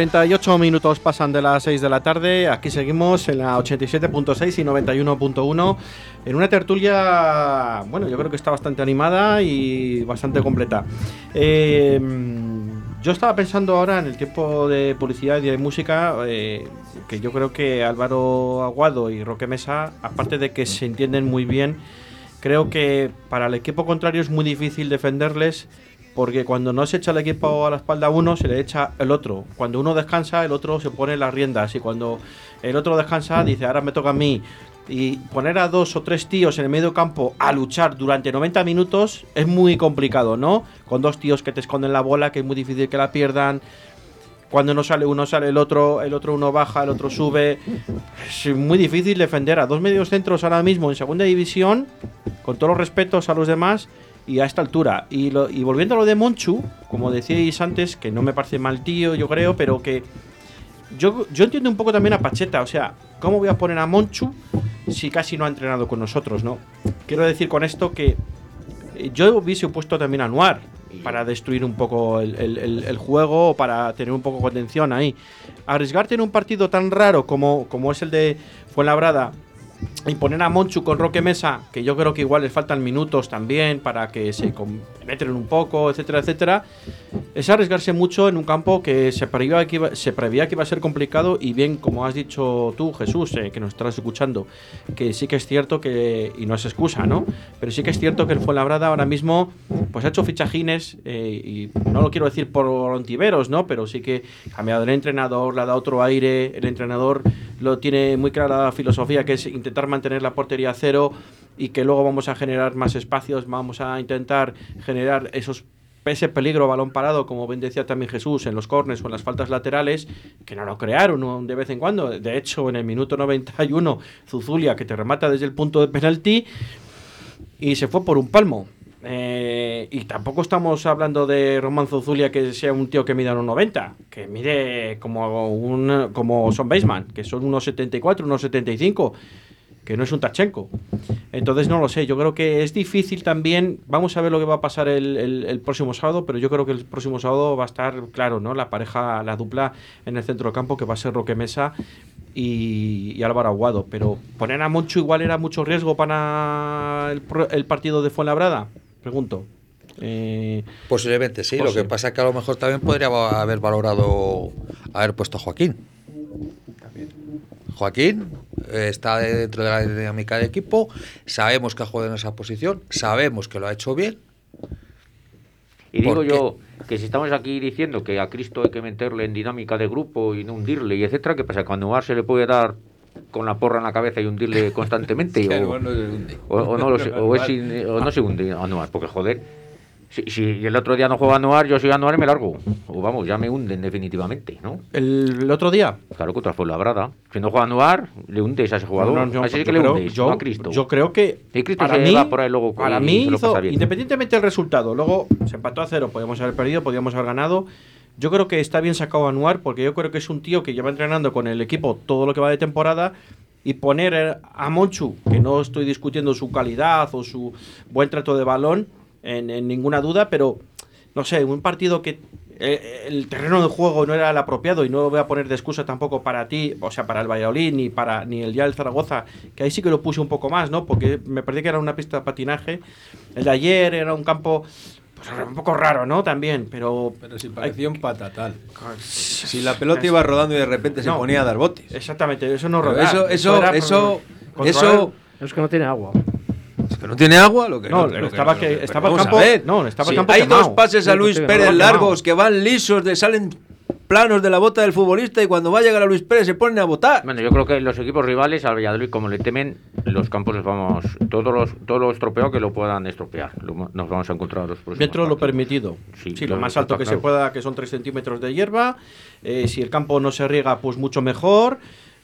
38 minutos pasan de las 6 de la tarde. Aquí seguimos en la 87.6 y 91.1 en una tertulia, bueno, yo creo que está bastante animada y bastante completa. Eh, yo estaba pensando ahora en el tiempo de publicidad y de música, eh, que yo creo que Álvaro Aguado y Roque Mesa, aparte de que se entienden muy bien, creo que para el equipo contrario es muy difícil defenderles porque cuando no se echa el equipo a la espalda uno, se le echa el otro. Cuando uno descansa, el otro se pone las riendas. Y cuando el otro descansa, dice, ahora me toca a mí. Y poner a dos o tres tíos en el medio campo a luchar durante 90 minutos es muy complicado, ¿no? Con dos tíos que te esconden la bola, que es muy difícil que la pierdan. cuando no sale uno sale el otro, el otro uno baja, el otro sube. Es muy difícil defender a dos medios centros ahora mismo en segunda división, con todos los respetos a los demás y a esta altura. Y, volviendo a lo de Monchu, como decíais antes, que no me parece mal tío, yo creo, pero que yo, yo entiendo un poco también a Pacheta, o sea, ¿cómo voy a poner a Monchu si casi no ha entrenado con nosotros, no? Quiero decir con esto que eh, yo hubiese puesto también a Noir para destruir un poco el, el- juego, para tener un poco de contención ahí. Arriesgarte en un partido tan raro como, como es el de Fuenlabrada y poner a Monchu con Roque Mesa, que yo creo que igual les faltan minutos también para que se penetren un poco, etcétera, etcétera, es arriesgarse mucho en un campo que se preveía que iba, se preveía que iba a ser complicado y bien, como has dicho tú, Jesús, eh, que nos estás escuchando, que sí que es cierto que, y no es excusa, ¿no? Pero sí que es cierto que el Fuenlabrada ahora mismo pues ha hecho fichajines eh, y no lo quiero decir por ontiveros, ¿no? Pero sí que ha cambiado el entrenador, le ha dado otro aire, el entrenador lo tiene muy clara la filosofía que es intentar mantener la portería a cero y que luego vamos a generar más espacios, vamos a intentar generar esos ese peligro balón parado, como bien decía también Jesús, en los corners o en las faltas laterales, que no lo crearon de vez en cuando. De hecho, en el minuto 91, Zuzulia, que te remata desde el punto de penalti, y se fue por un palmo. Eh, y tampoco estamos hablando de Román Zuzulia que sea un tío que mida unos 90, que mide como un como son Baseman, que son unos 74, unos 75, que no es un Tachenko. Entonces no lo sé, yo creo que es difícil también, vamos a ver lo que va a pasar el, el- próximo sábado, pero yo creo que el próximo sábado va a estar claro, ¿no? La pareja, la dupla en el centro del campo que va a ser Roque Mesa y, y Álvaro Aguado. Pero poner a Moncho igual era mucho riesgo para el, el partido de Fuenlabrada, pregunto. Eh, Posiblemente sí, lo que pasa es que a lo mejor también podría haber valorado haber puesto a Joaquín. Joaquín eh, está dentro de la dinámica del equipo, sabemos que ha jugado en esa posición, sabemos que lo ha hecho bien. Y digo yo que si estamos aquí diciendo que a Cristo hay que meterle en dinámica de grupo y no hundirle y etcétera, ¿qué pasa? Cuando a se le puede dar con la porra en la cabeza y hundirle *laughs* constantemente o, Anuar no se hunde. o- o no, o, es *laughs* sin- o no se hunde Anuar, porque joder, si, si el otro día no juega Anuar, yo soy Anuar y me largo. O vamos, ya me hunden definitivamente, ¿no? ¿El, el otro día? Claro, contra Fuenlabrada. Si no juega Anuar, le hundes a ese jugador. No, no, yo- Así es yo que le creo- hundes, yo- no a Cristo. Yo creo que Y Cristo para se mí, va por ahí luego para mí hizo, independientemente del resultado, luego se empató a cero, podíamos haber perdido, podíamos haber ganado. Yo creo que está bien sacado Anuar porque yo creo que es un tío que lleva entrenando con el equipo todo lo que va de temporada y poner a Monchu, que no estoy discutiendo su calidad o su buen trato de balón en, ninguna duda, pero no sé, un partido que eh, el terreno de juego no era el apropiado y no lo voy a poner de excusa tampoco para ti, o sea, para el Valladolid ni para ni el día del Zaragoza, que ahí sí que lo puse un poco más, ¿no? Porque me parecía que era una pista de patinaje. El de ayer era un campo pues, un poco raro, ¿no? También, pero Pero si parecía un patatal. Si la pelota iba rodando y de repente se No. ponía a dar botes. Exactamente, eso no rodar, Eso, eso eso, eso. Es que no tiene agua. Es que no tiene agua, lo que No, lo estaba que- pero estaba el campo- a ver. no, estaba Si campo Hay quemado. dos pases a Sí, Luis sí, Pérez largos que van lisos, de salen planos de la bota del futbolista y cuando va a llegar a Luis Pérez se ponen a votar. Bueno, yo creo que los equipos rivales al Valladolid, como le temen, los campos les vamos. Todos los, todo lo estropeado que lo puedan estropear. Lo- nos vamos a encontrar los próximos. Dentro de lo permitido. Sí, Sí, lo claro, más alto que se claro. pueda, que son 3 centímetros de hierba. Eh, si el campo no se riega, pues mucho mejor.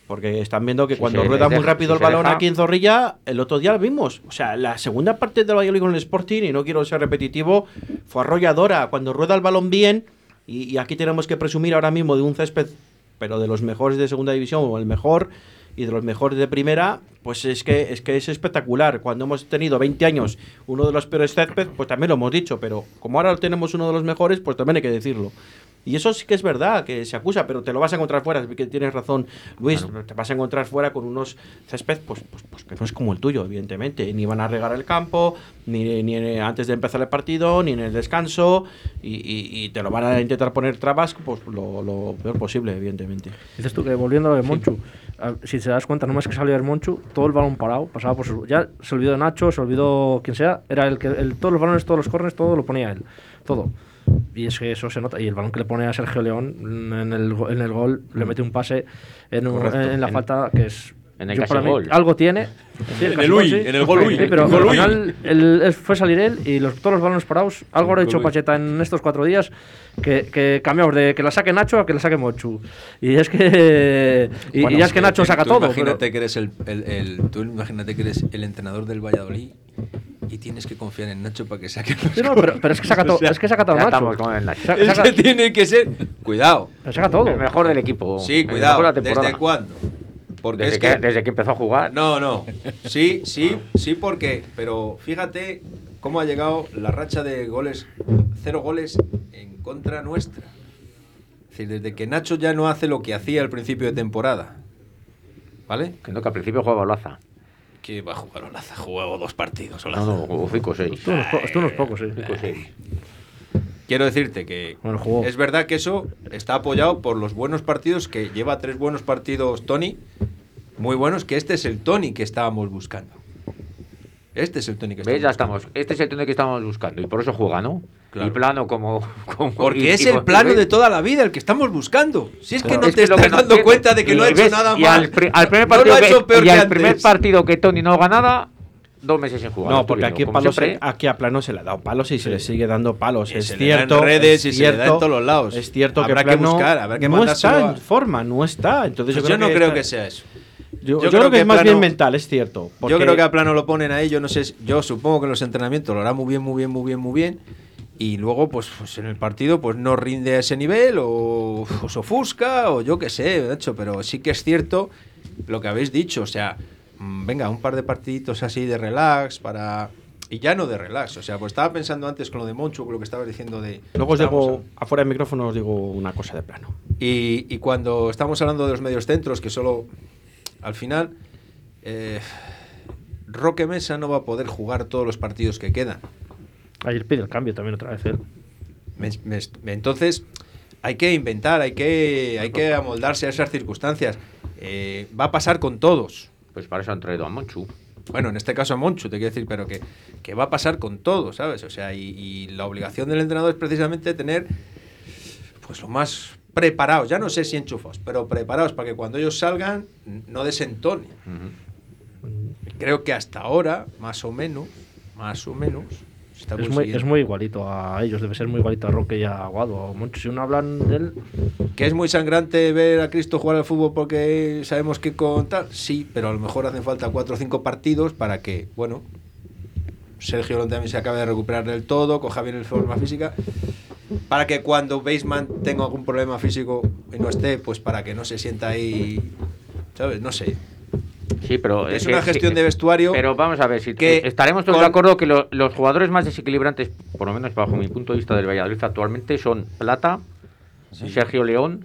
Porque están viendo que Si cuando se rueda muy deja- rápido si el se balón deja- aquí en Zorrilla, el otro día lo vimos. O sea, la segunda parte del Valladolid con el Sporting, y no quiero ser repetitivo, fue arrolladora. Cuando rueda el balón bien, y, aquí tenemos que presumir ahora mismo de un césped, pero de los mejores de segunda división o el mejor, y de los mejores de primera, pues es que es que es espectacular. Cuando hemos tenido 20 años uno de los peores césped, pues también lo hemos dicho, pero como ahora tenemos uno de los mejores, pues también hay que decirlo. Y eso sí que es verdad, que se acusa, pero te lo vas a encontrar fuera, que tienes razón, Luis, te vas a encontrar fuera con unos césped, pues, pues, pues que no es como el tuyo, evidentemente. Ni van a regar el campo, ni, ni en- antes de empezar el partido, ni en el descanso, y, y- y te lo van a intentar poner trabas, pues lo, lo peor posible, evidentemente. Dices tú que volviendo a lo de Monchu, a- si te das cuenta, nomás que salió el Monchu, todo el balón parado, pasaba por su. Ya se olvidó de Nacho, se olvidó quien sea, era el que. El, todos los balones, todos los corners, todo lo ponía él. Todo. Y es que eso se nota. Y el balón que le pone a Sergio León en el, en el gol, le mete un pase en, un- en la falta que es. En el Yo casi para mí gol. algo tiene. Sí, En casi el gol, Uy, sí. en el gol Uy, Sí, pero el gol al final el- el- fue salir él y los, todos los balones parados. Algo habrá El hecho gol. Pacheta en estos cuatro días que, que cambiamos de que la saque Nacho a que la saque Mochu. Y es que. Y, y ya es que Nacho saca tú todo. Imagínate pero- que eres el, el- el- tú imagínate que eres el entrenador del Valladolid y tienes que confiar en Nacho para que saque los Sí, no, pero, pero es que saca *laughs* todo. O sea, es que saca todo Nacho. con el Nacho. Sa- Es saca- que tiene que ser. Cuidado. saca todo. El mejor del equipo. Sí, El cuidado. ¿Desde cuándo? Porque Desde es que, que. desde que empezó a jugar. No, no. Sí, sí, sí, porque. Pero fíjate cómo ha llegado la racha de goles. Cero goles en contra nuestra. Es decir, desde que Nacho ya no hace lo que hacía al principio de temporada. ¿Vale? Que no, que al principio jugaba Olaza. Que va a jugar Olaza. Ha jugado dos partidos. Olaza. No, no, jugó 5 o 6. Estuvo unos, po- estuvo unos pocos, sí. 5 o 6. Quiero decirte que Bueno, jugó. es verdad que eso está apoyado por los buenos partidos, que lleva tres buenos partidos Tony, muy buenos, que este es el Tony que estábamos buscando. Este es el Tony que ¿Ves? Ya estábamos estamos. Este es el turno que estábamos buscando. Y por eso juega, ¿no? Claro. Y plano como. como- *laughs* Porque y- es y el plano ¿ves? de toda la vida, el que estamos buscando. Si es que Claro. no Es te que estás que no dando cuenta de que no ha hecho ves, nada y mal. al, pri- al primer *laughs* No lo partido ha que, hecho peor y que al primer partido que Tony no haga nada, dos meses sin jugar. No, porque aquí, palos, siempre. aquí a plano se le ha dado palos y se le sigue dando palos. Y es se le da en cierto. redes es y se le da en cierto- todos los lados. Es cierto Habrá que que plano buscar, habrá que no está en forma, no está. Entonces Pues yo, yo, creo no que creo está- que sea eso. Yo, yo creo que, es más Plano- bien mental, es cierto. Yo porque- creo que a plano lo ponen ahí, yo no sé, yo supongo que en los entrenamientos lo hará muy bien, muy bien, muy bien, muy bien. Y luego, pues, pues en el partido, pues no rinde a ese nivel, o, o se ofusca, o yo qué sé, de hecho, pero sí que es cierto lo que habéis dicho, o sea, mm, venga, un par de partiditos así de relax para. Y ya no de relax, o sea, pues estaba pensando antes con lo de Moncho, con lo que estabas diciendo de. Luego os digo, afuera del micrófono os digo una cosa de plano. y, y cuando estamos hablando de los medios centros, que solo al final eh, Roque Mesa no va a poder jugar todos los partidos que quedan. Ayer pide el cambio también otra vez él. Me- me- entonces hay que inventar, hay que, hay que amoldarse a esas circunstancias. Eh, va a pasar con todos. Pues para eso han traído a Monchu. Bueno, en este caso a Monchu, te quiero decir, pero que, que va a pasar con todos, ¿sabes? O sea, y, y la obligación del entrenador es precisamente tener pues lo más preparados, ya no sé si enchufados, pero preparados para que cuando ellos salgan no desentonen. Creo que hasta ahora, más o menos, más o menos, Es muy, es muy igualito a ellos, debe ser muy igualito a Roque y a Aguado. o Moncho. Si uno hablan de él, Que es muy sangrante ver a Cristo jugar al fútbol porque sabemos que contar, sí, pero a lo mejor hacen falta cuatro o cinco partidos para que, bueno, Sergio León también se acabe de recuperar del todo, coja bien el forma física, para que cuando Baseman tenga algún problema físico y no esté, pues para que no se sienta ahí, ¿sabes? No sé. Sí, pero Es que- una gestión sí, de vestuario Pero vamos a ver, si que eh, estaremos todos de acuerdo que lo- los jugadores más desequilibrantes, por lo menos bajo mi punto de vista del Valladolid actualmente, son Plata, Sergio León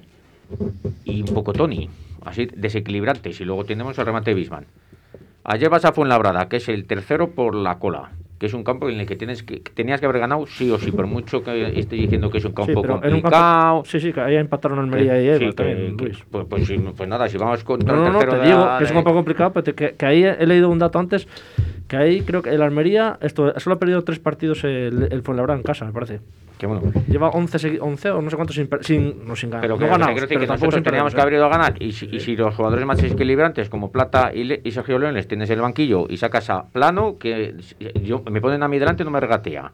y un poco Tony. Así desequilibrantes. Y luego tenemos el remate de Bisman. Ayer vas a Fuenlabrada, que es el tercero por la cola, que es un campo en el que tienes que que tenías que haber ganado sí o sí, por mucho que esté diciendo que es un sí, campo pero en un complicado. campo. Sí, sí, que ahí empataron Almería y que- Eibar sí, también, que- Luis. pues, pues sí, pues nada, si vamos contra No, no, el no, tercero te de digo la- que es un campo complicado, pero te- que ahí he leído un dato antes, que ahí creo que el Almería esto, solo ha perdido tres partidos el, el Fuenlabrada en casa, me parece. Que bueno. Lleva 11, segui- 11 o no sé cuántos sin, sin, no, sin ganar. Pero no que, pero que tampoco sin teníamos que haber ido a ganar. Y si, y si los jugadores más desequilibrantes como Plata y, Le- y Sergio León les tienes en el banquillo y sacas a Plano, que yo, me ponen a mi delante y no me regatea.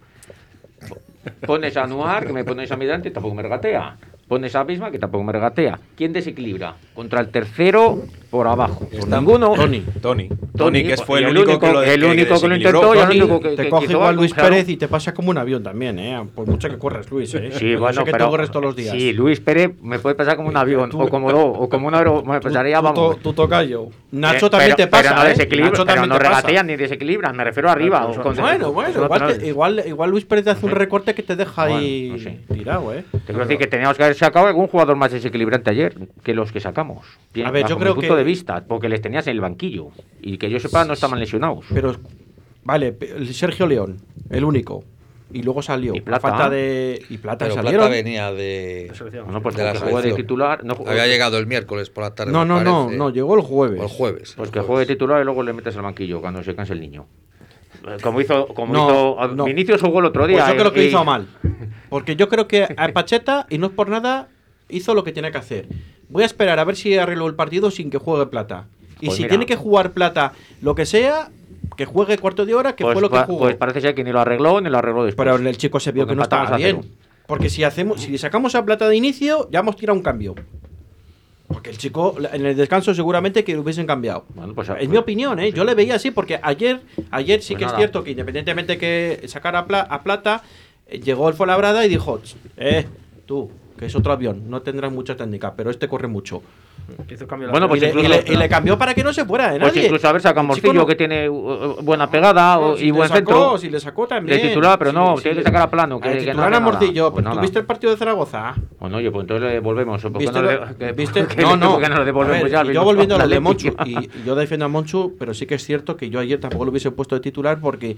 Pones a Anuar, que me pones a mi delante y tampoco me regatea. Pones a Bisma, que tampoco me regatea. ¿Quién desequilibra? Contra el tercero por abajo. Por Está ninguno. Tony. Tony. Tony, que fue el único que lo- el que único que lo intentó y el único que, te coge igual Luis claro. Pérez y te pasa como un avión también, ¿eh? Por mucho que corres, Luis, ¿eh? Sí, Yo bueno, sé que pero tú corres todos los días. Sí, Luis Pérez me puede pasar como un avión o como do, o como un aero, me pasaría tú vamos. tú tocayo. Nacho Eh, también pero- te pasa, pero no ¿eh? Nacho regatean ni desequilibran, me refiero arriba. o con- Bueno, bueno, igual, igual, igual Luis Pérez te hace un recorte que te deja ahí tirado, ¿eh? Te quiero decir que teníamos que haber sacado algún jugador más desequilibrante ayer que los que sacamos. A ver, yo creo que- de vista, porque les tenías en el banquillo y que yo sepa no estaban lesionados. Pero, vale, Sergio León, el único. Y luego salió. Y Plata. falta de. Y Plata Pero salieron. Plata venía de, No, pues de la que juegue de titular. No, Había llegado el miércoles por la tarde. No, me no, no, no, llegó el jueves. O el jueves. Pues que juegue de titular y luego le metes al banquillo cuando se canse el niño. Eh, Como hizo, como No, hizo no. Vinicius jugó el otro día. Pues yo creo que y- hizo mal. Porque yo creo que a Pacheta, y no es por nada, hizo lo que tenía que hacer. Voy a esperar a ver si arregló el partido sin que juegue Plata. Y Pues si mira. tiene que jugar plata, lo que sea, que juegue cuarto de hora, que Pues, fue lo que jugó. pues parece ser que ni lo arregló ni lo arregló después. Pero el chico se vio Porque que no estaba bien. Porque si hacemos, si sacamos a plata de inicio, ya hemos tirado un cambio. Porque el chico en el descanso seguramente que lo hubiesen cambiado. pues, es mi opinión, ¿eh? Yo le veía así porque ayer, ayer sí Pues que nada. es cierto que independientemente que sacara a, Pla- a plata, eh, llegó el Fuenlabrada y dijo, "Ch, eh, tú, que es otro avión, no tendrás mucha técnica, pero este corre mucho. Bueno, pues y, le, incluso- y le- y le cambió para que no se fuera de Pues nadie. incluso a ver, saca Morcillo no- que tiene uh, uh, buena pegada No, o- si y buen sacó, centro. si le sacó también. De titular, pero no, si tiene le- que sacar a plano. Que, que no a. Morcillo, Pues ¿tú viste el partido de Zaragoza? Bueno, oye, pues entonces le devolvemos. ¿Por qué ¿Viste no lo- que- viste? *laughs* No, no. qué no A devolvemos ver, ya? y yo volviendo a lo de Monchu, y yo defiendo a Monchu, pero sí que es cierto que yo ayer tampoco lo hubiese puesto de titular porque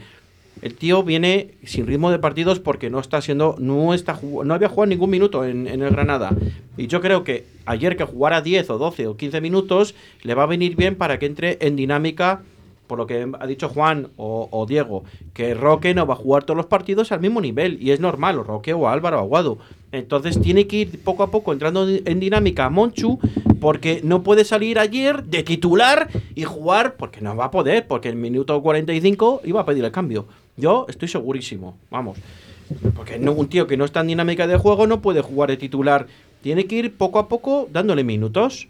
el tío viene sin ritmo de partidos porque no está siendo, no está no había jugado ningún minuto en, en el Granada. Y yo creo que ayer que jugara 10 o 12 o 15 minutos le va a venir bien para que entre en dinámica por lo que ha dicho Juan o, Diego, que Roque no va a jugar todos los partidos al mismo nivel, y es normal, o Roque o Álvaro Aguado. Entonces tiene que ir poco a poco entrando en dinámica a Monchu, porque no puede salir ayer de titular y jugar, porque no va a poder, porque en el minuto 45 iba a pedir el cambio. Yo estoy segurísimo, vamos. Porque un tío que no está en dinámica de juego no puede jugar de titular. Tiene que ir poco a poco dándole minutos.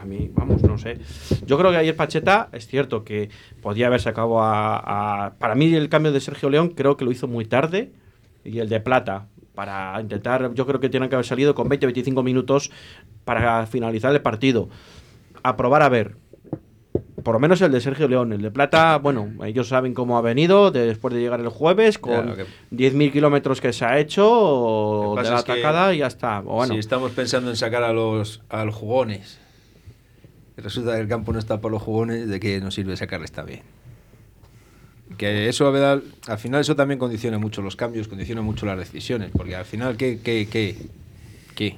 A mí, vamos, no sé. Yo creo que ayer Pacheta, es cierto que podía haber sacado a, a- Para mí el cambio de Sergio León creo que lo hizo muy tarde. Y el de Plata, para intentar... Yo creo que tienen que haber salido con 20-25 minutos para finalizar el partido. A probar a ver. Por lo menos el de Sergio León. El de Plata, bueno, ellos saben cómo ha venido después de llegar el jueves con lo que- 10.000 kilómetros que se ha hecho o de la atacada y ya está. O bueno, Si estamos pensando en sacar a los, a los jugones, resulta que el campo no está por los jugones, ¿de qué nos sirve sacarles también? Que eso, a ver, al final, eso también condiciona mucho los cambios, condiciona mucho las decisiones, porque al final, ¿qué? ¿Qué? ¿Qué? ¿Qué?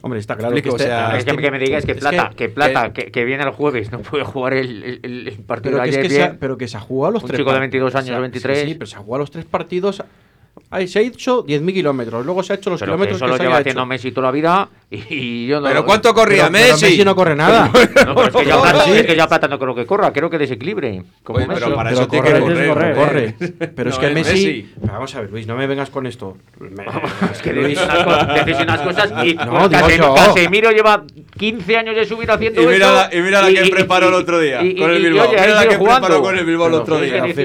Hombre, está claro Explico, que este- o sea, Es que, que me digas que es Plata, que- que, Plata, que, que viene el jueves, no puede jugar el, el- el- partido Pero de que, es ayer que se ha, bien. pero que se ha jugado los Un tres chico de par- 22 años, se ha- 23. Sí, sí, pero se ha jugado los tres partidos. Se ha hecho 10.000 kilómetros. Luego se ha hecho los Pero que kilómetros eso que, lo lleva haciendo hecho. Messi toda la vida y, y yo no... ¿Pero cuánto corría Pero- pero Messi? Messi no corre nada. *laughs* No, pero es, que ya *laughs* Plata, Sí. es que ya Plata no creo que corra, creo que desequilibre. Como Oye, Messi. pero para Pero eso tiene que corre, correr. corre. joder. Pero es No que es Messi, Vamos a ver, Luis, no me vengas con esto. Me- *laughs* Es que decís unas, co- decís unas cosas y No, pues, digo Casem- yo. Miro lleva 15 años de su vida haciendo Y mira eso. la- y mira la que preparó el otro día, con el Bilbao. Mira la que preparó con el Bilbao el otro día. es que-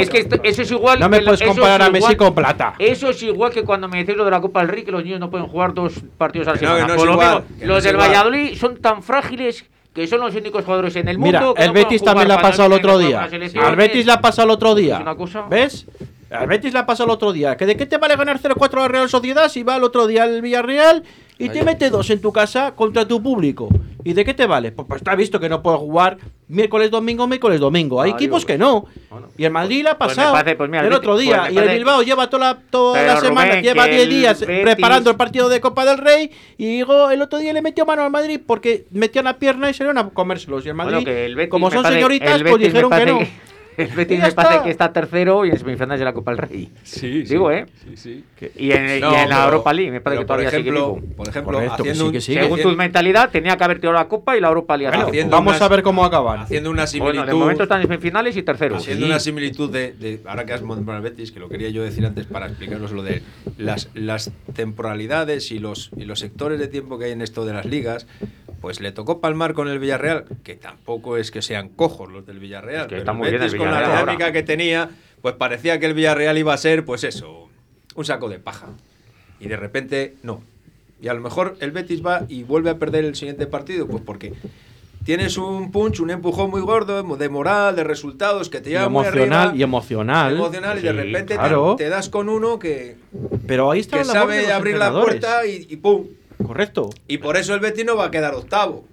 es que- es que eso es igual. No me que puedes es comparar a Messi con Plata. Eso es igual que cuando me decís lo de la Copa del Rey, que los niños no pueden jugar dos partidos a la Que no, que semana. no es Por lo igual, mismo, no los del igual. Valladolid son tan frágiles que son los únicos jugadores en el mundo. Mira, que el no Betis también le ha pasado el otro día. Al Betis le ha pasado el otro día. Una cosa- ¿Ves? Al Betis le ha pasado el otro día. ¿Que ¿De qué te vale ganar 0-4 a Real Sociedad si va el otro día al Villarreal y te mete dos en tu casa contra tu público? ¿Y de qué te vale? Pues, pues está visto que no puedes jugar miércoles, domingo, miércoles, domingo. Hay Ah, equipos que no. Y el Madrid le ha pues pasado parece- pues mira, el el otro día. pues y el Bilbao lleva toda la, toda la semana, Rubén, lleva que 10 el días Betis- preparando el partido de Copa del Rey. Y digo, el otro día le metió mano al Madrid porque metían la pierna y salieron a comérselos. Y el Madrid, Bueno, que el Betis como son parece- señoritas, pues dijeron que no. El Betis me parece que está tercero y en semifinales de la Copa del Rey. Sí, sí. Digo, ¿eh? Sí, sí. Y en, No, y en la Europa League, me parece que todavía ejemplo, sigue vivo. Por ejemplo, Correcto, que haciendo sí, un- que sí. Según haciendo- tu mentalidad, tenía que haber tirado la Copa y la Europa League. Bueno, haciendo vamos unas- a ver cómo acaban. haciendo una similitud. Bueno, de momento están en semifinales y tercero. Haciendo Sí. una similitud de, de- ahora que has nombrado al Betis, que lo quería yo decir antes para explicaros lo de las, las temporalidades y los, y los sectores de tiempo que hay en esto de las ligas, pues le tocó palmar con el Villarreal, que tampoco es que sean cojos los del Villarreal, Es que pero está el muy bien el con la dinámica que tenía, pues parecía que el Villarreal iba a ser, pues eso, un saco de paja. Y de repente, no. Y a lo mejor el Betis va y vuelve a perder el siguiente partido, pues porque tienes un punch, un empujón muy gordo de moral, de resultados que te Y lleva muy emocional, arriba, y emocional. emocional y de repente te- claro. te, das con uno que, Pero ahí está que la sabe abrir la puerta y, y ¡pum! Correcto. Y por eso el Betis no va a quedar octavo.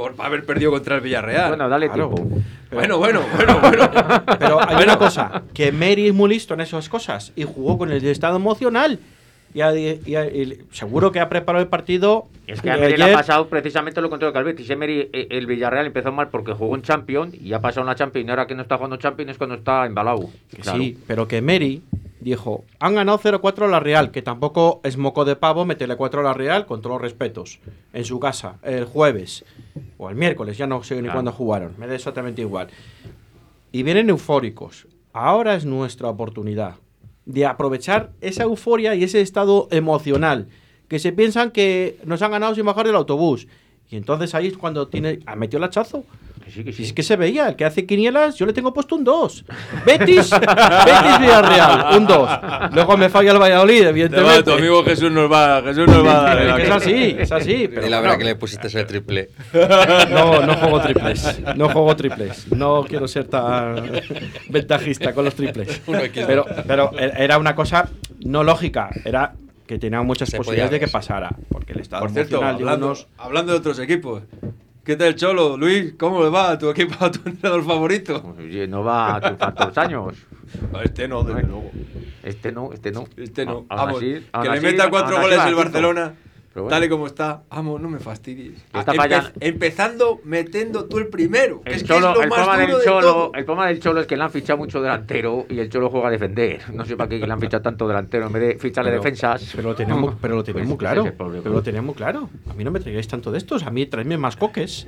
Por haber perdido contra el Villarreal. Bueno, dale Claro. tiempo. bueno, bueno, bueno, bueno. *laughs* Pero hay una cosa, que Mary es muy listo en esas cosas y jugó con el estado emocional. Y, seguro que ha preparado el partido. Es que a Emery le ha pasado precisamente lo contrario que al Betis. Emery, eh, el Villarreal empezó mal porque jugó en Champions y ha pasado una Champions y ahora que no está jugando Champions es cuando está embalado. Claro. Sí, pero que Mary dijo, han ganado 0-4 a la Real, que tampoco es moco de pavo meterle 4 a la Real con todos los respetos, en su casa, el jueves o el miércoles, ya no sé ni Claro. cuándo jugaron, me da exactamente igual. Y vienen eufóricos. Ahora es nuestra oportunidad de aprovechar esa euforia y ese estado emocional, que se piensan que nos han ganado sin bajar del autobús. Y entonces ahí es cuando tiene, ha metido el hachazo. Sí, que Si es que se veía, el que hace quinielas, yo le tengo puesto un 2. Betis, *laughs* Betis Villarreal, un 2. Luego me falla el Valladolid, evidentemente. tu amigo Jesús nos va, Jesús nos va a dar. Es así, es así. Pero y la verdad que le pusiste ese triple. No, no juego triples. No juego triples. No quiero ser tan ventajista con los triples. *laughs* Pero, ¿no? pero era una cosa no lógica. Era que tenía muchas Se posibilidades de que pasara. Porque el estado Por cierto, emocional de hablando, unos- hablando de otros equipos. ¿Qué tal, Cholo? Luis, ¿cómo le va a tu equipo, a tu entrenador favorito? Oye, no va a los años. Este no, desde luego. Este no, este no. Este no. A- Vamos, así- que le meta cuatro goles el. Barcelona. Pero bueno. Y como está. Vamos, no me fastidies. Está Empe- fallando. empezando metiendo tú el primero. El, es que cholo, es lo el, más problema duro del de cholo, todo. el problema del Cholo es que le han fichado mucho delantero y el Cholo juega a defender. No sé para qué le han fichado tanto delantero en vez de ficharle Pero- defensas. Pero lo pero tenía Pues muy claro. Pero lo tenía muy claro. A mí no me traigáis tanto de estos. A mí traedme más coques.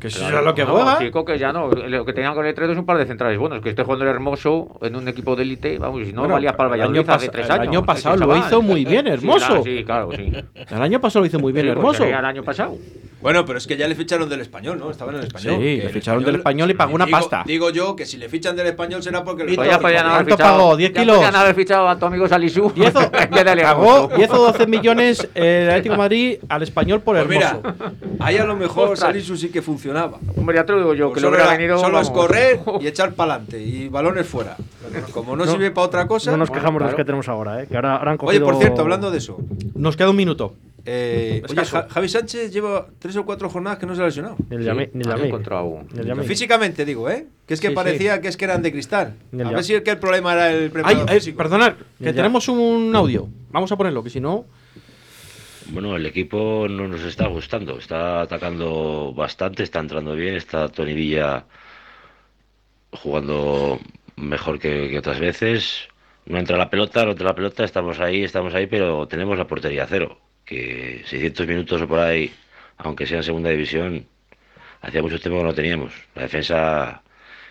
Que eso Claro, es lo que no, juega. chico, que ya no. Lo que tenían con el Tredo es un par de centrales buenos. Que esté jugando el hermoso en un equipo de élite. Vamos, si no Bueno, valía para el el Valladolid año hace tres el años. año ese pasado lo hizo muy bien, Sí, hermoso. claro, Sí, claro, sí. El año pasado lo hizo muy bien, pues hermoso. el año pasado. Bueno, pero es que ya le ficharon del español, ¿no? Estaba en el español. Sí, Que le el ficharon del español y pagó una digo- pasta. Digo yo que si le fichan del español será porque Pues ya podían haber ¿cuánto fichado, pagó? ¿10 ya kilos? podían haber fichado a tu amigo Salisu. *laughs* 10 o, *laughs* en vez de pagó Hermoso. 10 o 12 millones eh, el Atlético de Madrid al español por Pues hermoso. mira, ahí a lo mejor. Salisu sí que funcionaba. Hombre, ya te lo digo yo, Pues que lo solo hubiera era- venido. solo es correr y echar para adelante y balones fuera. Como no, No- sirve para otra cosa. No nos bueno, quejamos de los que tenemos ahora, ¿eh? Que ahora, ahora han Oye, cogido... por cierto, hablando de eso. Nos queda un minuto. eh, oye, Javi Sánchez lleva tres o cuatro jornadas que no se ha lesionado. Ni el Sí, ni el han Yami. encontrado- Ni el Yami. Físicamente digo, ¿eh? Que es que Sí, parecía que es que eran de cristal. Ni el A ver si el que el problema era el Ay, preparador eh, físico. perdonad, que tenemos un audio. Vamos a ponerlo, que si no. Bueno, el equipo no nos está gustando. Está atacando bastante, está entrando bien. Está Tony Villa jugando mejor que, otras veces. No entra la pelota, no entra la pelota. Estamos ahí, estamos ahí, pero tenemos la portería cero. Que 600 minutos o por ahí, aunque sea en segunda división, hacía mucho tiempo que no teníamos. La defensa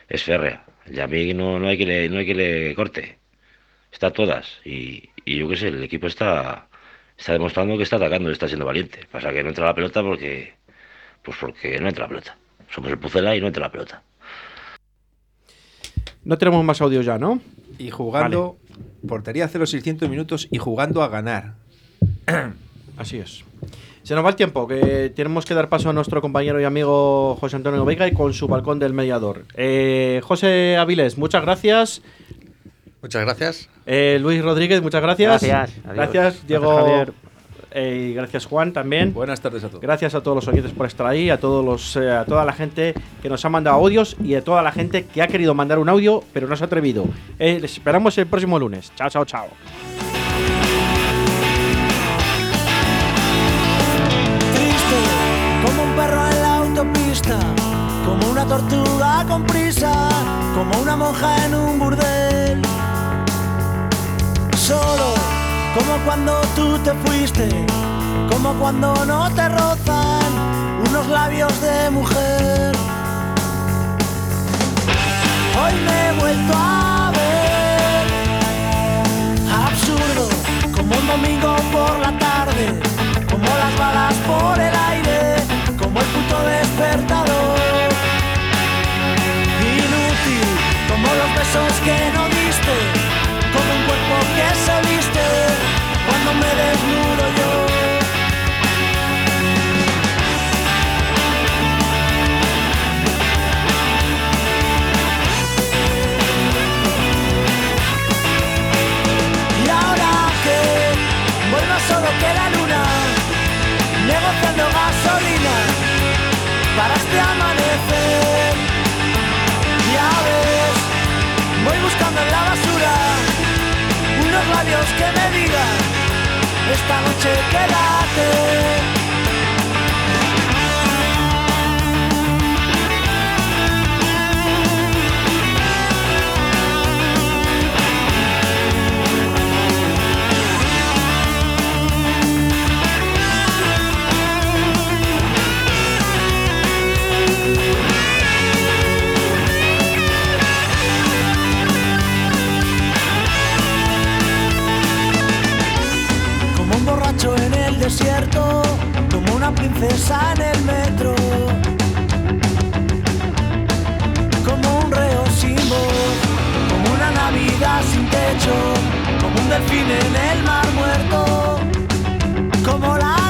es férrea. Y a mí no, no hay que le, no hay que le corte. Está todas. Y, y yo qué sé, el equipo está está demostrando que está atacando y está siendo valiente. Pasa que no entra la pelota porque pues porque no entra la pelota. Somos el Pucela y no entra la pelota. No tenemos más audio ya, ¿no? Y jugando, portería cero 600 minutos y jugando a ganar. *clears throat* Así es. Se nos va el tiempo, que tenemos que dar paso a nuestro compañero y amigo José Antonio Vega y con su balcón del mediador. Eh, José Avilés, muchas gracias. Muchas gracias. Eh, Luis Rodríguez, muchas gracias. Gracias, adiós. Gracias, Diego. Gracias, Javier. Eh, y gracias, Juan, también. Buenas tardes a todos. Gracias a todos los oyentes por estar ahí, a todos los, eh, a toda la gente que nos ha mandado audios y a toda la gente que ha querido mandar un audio pero no se ha atrevido. Eh, les esperamos el próximo lunes. Chao, chao, chao. triste, como un perro en la autopista, como una tortuga con prisa, como una monja en un burdel. Solo, como cuando tú te fuiste, como cuando no te rozan unos labios de mujer. Hoy me he vuelto a ver absurdo, como un domingo por la tarde, como las balas por el aire, como el puto despertador. Negociando gasolina para este amanecer. Ya ves, voy buscando en la basura unos labios que me digan, esta noche quédate. como una princesa en el metro, como un reo sin voz, como una Navidad sin techo, como un delfín en el mar muerto, como la